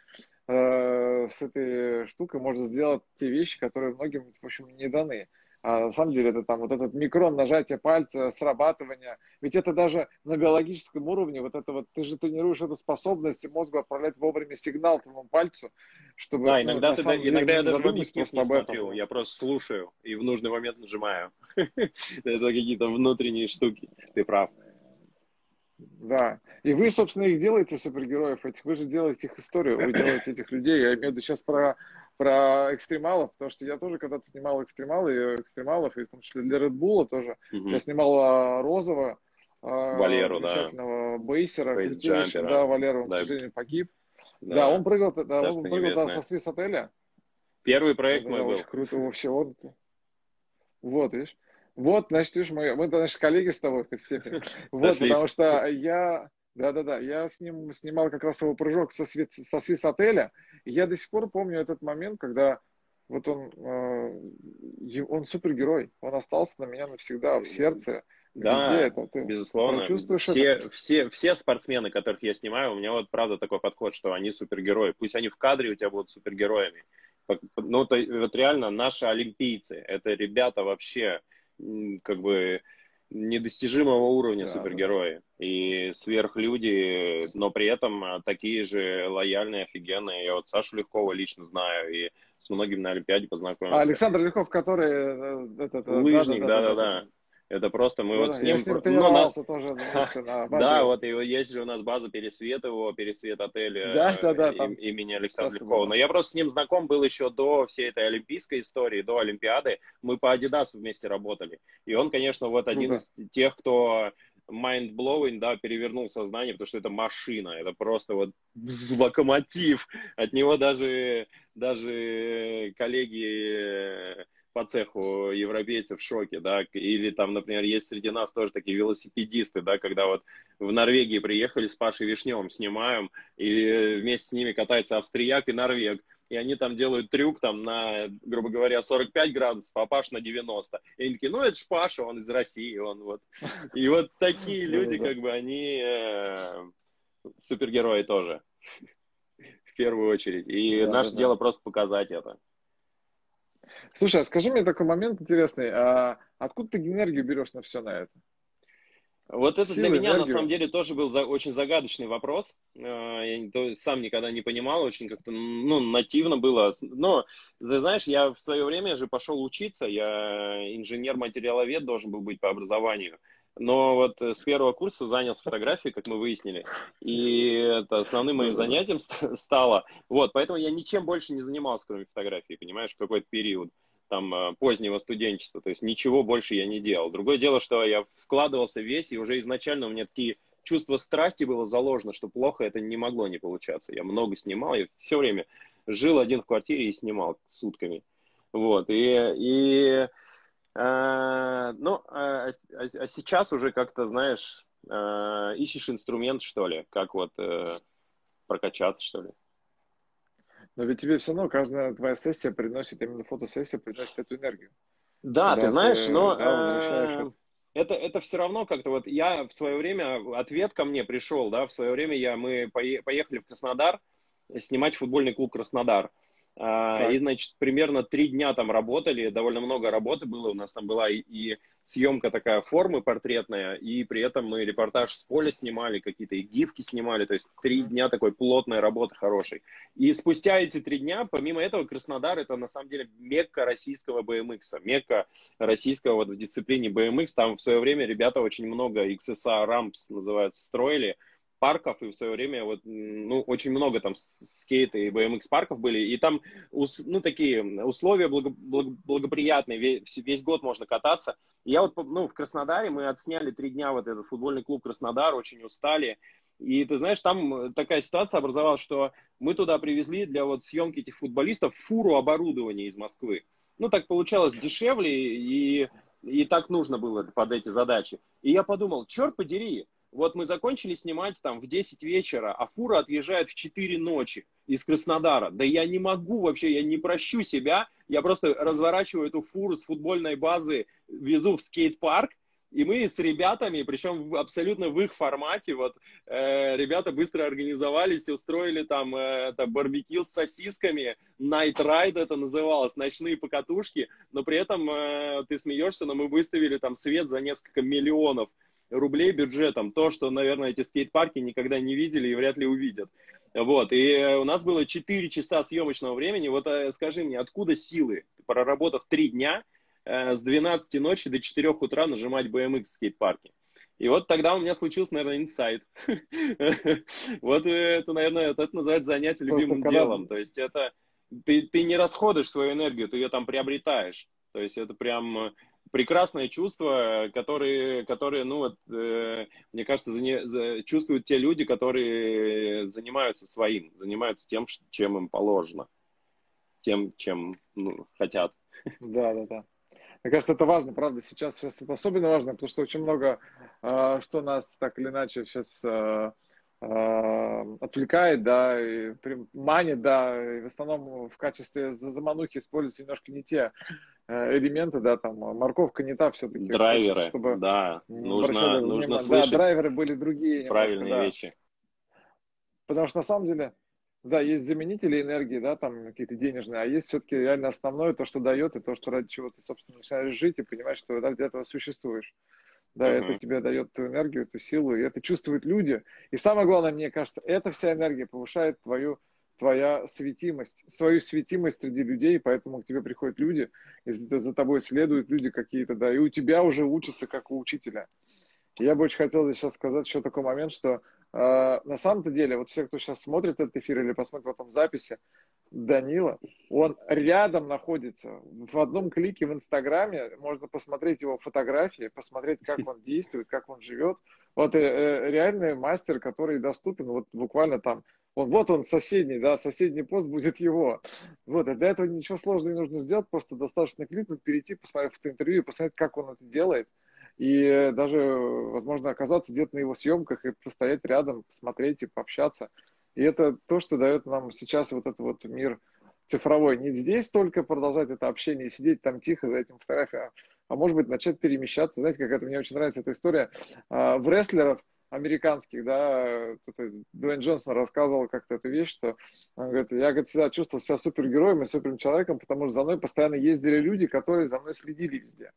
э, с этой штукой может сделать те вещи, которые многим, в общем, не даны. А на самом деле это там вот этот микрон нажатия пальца, срабатывание. Ведь это даже на биологическом уровне, вот это вот, ты же тренируешь эту способность мозгу отправлять вовремя сигнал твоему пальцу, чтобы... Да, иногда, ну, ты, деле, иногда я даже в объектив не смотрю, я просто слушаю и в нужный момент нажимаю. Это какие-то внутренние штуки, ты прав. Да. И вы, собственно, их делаете, супергероев этих. Вы же делаете их историю, вы делаете этих людей. Я имею в виду сейчас про про экстремалов, потому что я тоже когда-то снимал экстремалы, и экстремалов, и в том числе для Red Bull тоже. Угу. Я снимал а, Розова, Валеру, замечательного да. бейсера, да, Валеру, он, да. к сожалению, погиб. Да, да он прыгал, да, он прыгал да, со Свис отеля. Первый проект да, мой да, был. Очень круто вообще. Он... Вот, видишь. Вот, значит, видишь, мы, мы, значит, коллеги с тобой в какой-то степени. Вот, потому что я, да-да-да, я с ним снимал как раз его прыжок со, свит, со Свис отеля, и я до сих пор помню этот момент, когда вот он, э, он супергерой, он остался на меня навсегда в сердце. Да, Везде это. Ты безусловно. Все, это? Все, все спортсмены, которых я снимаю, у меня вот правда такой подход, что они супергерои. Пусть они в кадре у тебя будут супергероями. Ну, то, вот реально наши олимпийцы, это ребята вообще как бы недостижимого уровня да, супергерои да. И сверхлюди, но при этом а, такие же лояльные, офигенные. Я вот Сашу Легкова лично знаю и с многими на Олимпиаде познакомился. А Александр Легков, который... Э, этот, Лыжник, да-да-да. Это просто мы ну, вот с ним... Я с ним ну, на... тоже на базе. Да, вот и есть же у нас база Пересвет его, Пересвет отель да, да, да, там имени Александра Легкова. Но я просто с ним знаком был еще до всей этой олимпийской истории, до Олимпиады. Мы по Адидасу вместе работали. И он, конечно, вот один ну, из тех, кто mind-blowing, да, перевернул сознание, потому что это машина, это просто вот локомотив. От него даже, даже коллеги по цеху европейцев в шоке, да, или там, например, есть среди нас тоже такие велосипедисты, да, когда вот в Норвегии приехали с Пашей Вишневым, снимаем, и вместе с ними катается австрияк и норвег, и они там делают трюк там на, грубо говоря, 45 градусов, а Паш на 90. И они такие, ну это ж Паша, он из России, он вот. И вот такие люди, как бы, они э, супергерои тоже, в первую очередь. И наше дело просто показать это. Слушай, а скажи мне такой момент интересный. А откуда ты энергию берешь на все на это? Вот это Силы, для меня энергию. на самом деле тоже был за, очень загадочный вопрос. А, я то, сам никогда не понимал, очень как-то ну, нативно было. Но, ты знаешь, я в свое время же пошел учиться, я инженер-материаловед должен был быть по образованию. Но вот с первого курса занялся фотографией, как мы выяснили, и это основным моим занятием стало. Вот, поэтому я ничем больше не занимался, кроме фотографии, понимаешь, в какой-то период там э, позднего студенчества, то есть ничего больше я не делал. Другое дело, что я вкладывался весь, и уже изначально у меня такие чувства страсти было заложено, что плохо это не могло не получаться. Я много снимал, я все время жил один в квартире и снимал сутками. Вот, и, и э, ну, а, а, а сейчас уже как-то, знаешь, э, ищешь инструмент, что ли, как вот э, прокачаться, что ли. Но ведь тебе все равно каждая твоя сессия приносит, именно фотосессия приносит эту энергию. Да, Когда ты знаешь, ты, но да, э, это, это все равно как-то вот я в свое время, ответ ко мне пришел, да, в свое время я, мы поехали в Краснодар снимать футбольный клуб Краснодар. Так. И, значит, примерно три дня там работали, довольно много работы было. У нас там была и, и съемка такая формы портретная, и при этом мы репортаж с поля снимали, какие-то и гифки снимали. То есть три дня такой плотной работы хорошей. И спустя эти три дня, помимо этого, Краснодар это на самом деле мекка российского BMX, мекка российского вот в дисциплине BMX. Там в свое время ребята очень много XSA Ramps называется строили парков, и в свое время вот, ну, очень много там скейт и BMX парков были, и там, ну, такие условия благо, благо, благоприятные, весь, весь год можно кататься. Я вот, ну, в Краснодаре мы отсняли три дня вот этот футбольный клуб Краснодар, очень устали, и ты знаешь, там такая ситуация образовалась, что мы туда привезли для вот съемки этих футболистов фуру оборудования из Москвы. Ну, так получалось дешевле, и, и так нужно было под эти задачи. И я подумал, черт подери, вот мы закончили снимать там в 10 вечера, а фура отъезжает в 4 ночи из Краснодара. Да я не могу вообще, я не прощу себя. Я просто разворачиваю эту фуру с футбольной базы, везу в скейт-парк, и мы с ребятами, причем абсолютно в их формате, вот э, ребята быстро организовались и устроили там э, это барбекю с сосисками, Night Ride это называлось, ночные покатушки, но при этом э, ты смеешься, но мы выставили там свет за несколько миллионов рублей бюджетом, то, что, наверное, эти скейт-парки никогда не видели и вряд ли увидят. Вот, и у нас было 4 часа съемочного времени. Вот э, скажи мне, откуда силы, проработав 3 дня, э, с 12 ночи до 4 утра нажимать BMX в скейт-парке? И вот тогда у меня случился, наверное, инсайт. Вот это, наверное, это называется занятие любимым делом. То есть это ты, ты не расходуешь свою энергию, ты ее там приобретаешь. То есть это прям прекрасное чувство, которые, которые ну вот, э, мне кажется, за, за, чувствуют те люди, которые занимаются своим, занимаются тем, чем им положено, тем, чем ну, хотят. Да, да, да. Мне кажется, это важно, правда, сейчас, сейчас это особенно важно, потому что очень много, э, что нас так или иначе сейчас э, э, отвлекает, да, и манит, да, и в основном в качестве заманухи используются немножко не те Э, элементы, да, там морковка не та все-таки. Драйверы, хочется, чтобы да, нужно, нужно слышать да, драйверы были другие. Правильные да. вещи. Потому что на самом деле, да, есть заменители энергии, да, там какие-то денежные, а есть все-таки реально основное, то, что дает, и то, что ради чего ты, собственно, начинаешь жить и понимаешь, что ради этого существуешь. Да, uh-huh. это тебе дает ту энергию, эту силу, и это чувствуют люди. И самое главное, мне кажется, эта вся энергия повышает твою твоя светимость, свою светимость среди людей, поэтому к тебе приходят люди, если за тобой следуют люди какие-то, да, и у тебя уже учатся как у учителя. Я бы очень хотел сейчас сказать еще такой момент, что э, на самом-то деле, вот все, кто сейчас смотрит этот эфир или посмотрит потом записи, Данила, он рядом находится. В одном клике в Инстаграме можно посмотреть его фотографии, посмотреть, как он действует, как он живет. Вот э, э, реальный мастер, который доступен вот буквально там. Вот, вот он соседний, да, соседний пост будет его. Вот, и для этого ничего сложного не нужно сделать, просто достаточно кликнуть, перейти, посмотреть фотоинтервью, посмотреть, как он это делает – и даже, возможно, оказаться где-то на его съемках и постоять рядом, посмотреть и пообщаться. И это то, что дает нам сейчас вот этот вот мир цифровой. Не здесь только продолжать это общение сидеть там тихо за этим фотографией, а, а может быть начать перемещаться. Знаете, как это мне очень нравится эта история а, в рестлеров – американских, да, Дуэйн Джонсон рассказывал как-то эту вещь, что он говорит, я говорит, всегда чувствовал себя супергероем и суперным человеком, потому что за мной постоянно ездили люди, которые за мной следили везде.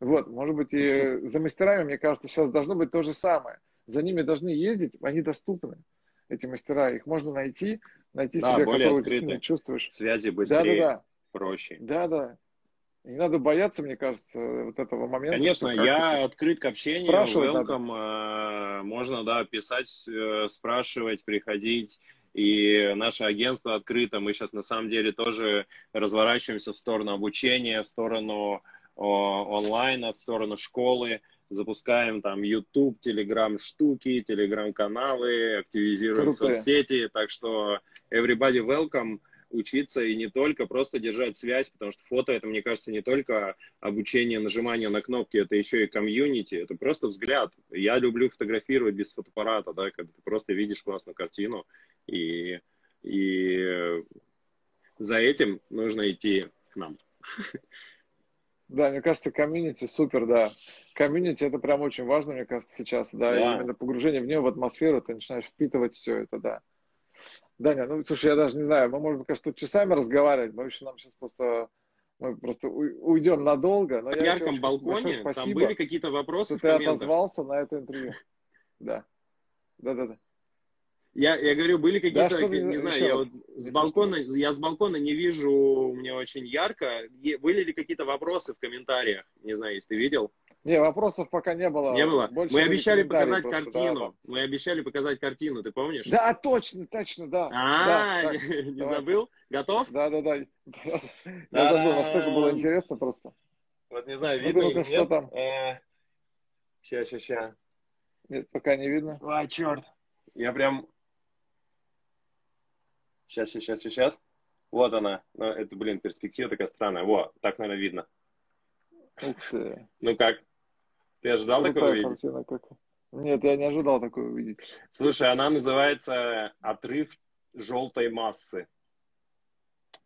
Вот, может быть, и за мастерами, мне кажется, сейчас должно быть то же самое. За ними должны ездить, они доступны, эти мастера. Их можно найти, найти да, себя, которого ты сильно чувствуешь. Связи быстрее, да, да, да. проще. Да, да. Не надо бояться, мне кажется, вот этого момента. Конечно, я открыт к общению, welcome, надо. Э, можно, да, писать, э, спрашивать, приходить. И наше агентство открыто. Мы сейчас на самом деле тоже разворачиваемся в сторону обучения, в сторону онлайна, в сторону школы. Запускаем там YouTube, Telegram штуки, Telegram каналы, активизируем Крутые. соцсети. Так что everybody welcome учиться и не только просто держать связь, потому что фото это, мне кажется, не только обучение, нажимание на кнопки, это еще и комьюнити, это просто взгляд. Я люблю фотографировать без фотоаппарата, да, когда ты просто видишь классную картину, и, и за этим нужно идти к нам. Да, мне кажется, комьюнити супер, да. Комьюнити это прям очень важно, мне кажется, сейчас, да, да. именно погружение в нее, в атмосферу, ты начинаешь впитывать все это, да. Даня, ну, слушай, я даже не знаю, мы можем, конечно, тут часами разговаривать, но еще нам сейчас просто мы просто уйдем надолго. Но на ярком балконе спасибо, там были какие-то вопросы что ты отозвался на это интервью. Да. Да, да, да. Я, я говорю, были какие-то, да, не, не знаю, я вот с балкона, я с балкона не вижу, мне очень ярко. Были ли какие-то вопросы в комментариях? Не знаю, если ты видел. Не, вопросов пока не было. Не было. Больше Мы обещали показать просто, картину. Да, да. Мы обещали показать картину, ты помнишь? Да, точно, точно, да. А, да, не давай. забыл? Готов? Да, да, да. Я забыл, настолько было интересно просто. Вот не знаю, видно или что там? Сейчас, сейчас, сейчас. Нет, пока не видно. А, черт. Я прям Сейчас, сейчас, сейчас. Вот она. Ну, это, блин, перспектива такая странная. Во, так, наверное, видно. Ну как? Ты ожидал такого увидеть? Нет, я не ожидал такое увидеть. Слушай, она называется «Отрыв желтой массы».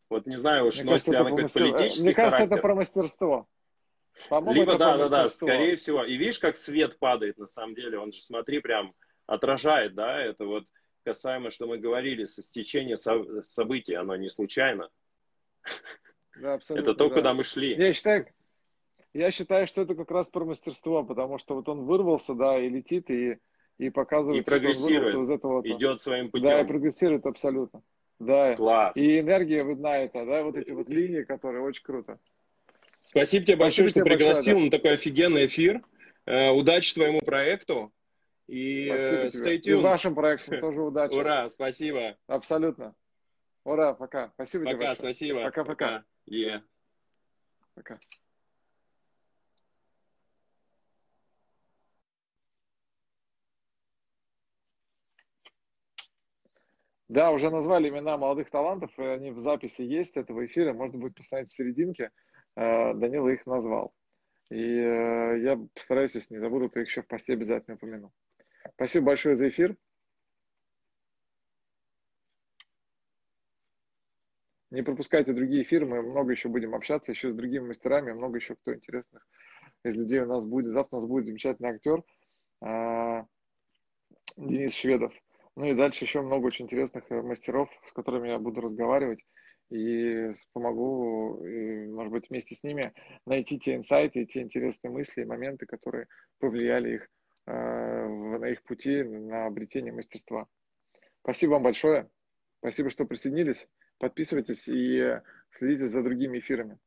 Вот не знаю уж, носит ли она какой-то мастер... политический Мне кажется, характер. это про мастерство. По-моему, Либо, да, да, да, скорее всего. И видишь, как свет падает на самом деле? Он же, смотри, прям отражает, да, это вот касаемо, что мы говорили, со стечения со- событий, оно не случайно. Да, абсолютно, это то, да. куда мы шли. Я считаю, я считаю, что это как раз про мастерство, потому что вот он вырвался, да, и летит, и, и показывает, и прогрессирует, что он из этого. Идет своим путем. Да, и прогрессирует абсолютно. Да. Класс. И энергия видна это, да, вот эти вот линии, которые очень круто. Спасибо тебе большое, Спасибо что пригласил большое, да. на такой офигенный эфир. Э, удачи твоему проекту. И спасибо тебе. И вашим проектам тоже удачи. Ура, спасибо. Абсолютно. Ура, пока. Спасибо пока, тебе большое. спасибо. Пока-пока. Yeah. Пока. Да, уже назвали имена молодых талантов, и они в записи есть этого эфира, можно будет посмотреть в серединке. Э, Данила их назвал. И э, я постараюсь, если не забуду, то их еще в посте обязательно упомяну. Спасибо большое за эфир. Не пропускайте другие эфиры, мы много еще будем общаться, еще с другими мастерами, много еще кто интересных из людей у нас будет. Завтра у нас будет замечательный актер а, Денис Шведов. Ну и дальше еще много очень интересных э, мастеров, с которыми я буду разговаривать и помогу, и, может быть, вместе с ними найти те инсайты, те интересные мысли и моменты, которые повлияли их Э, на их пути на обретение мастерства. Спасибо вам большое. Спасибо, что присоединились. Подписывайтесь и следите за другими эфирами.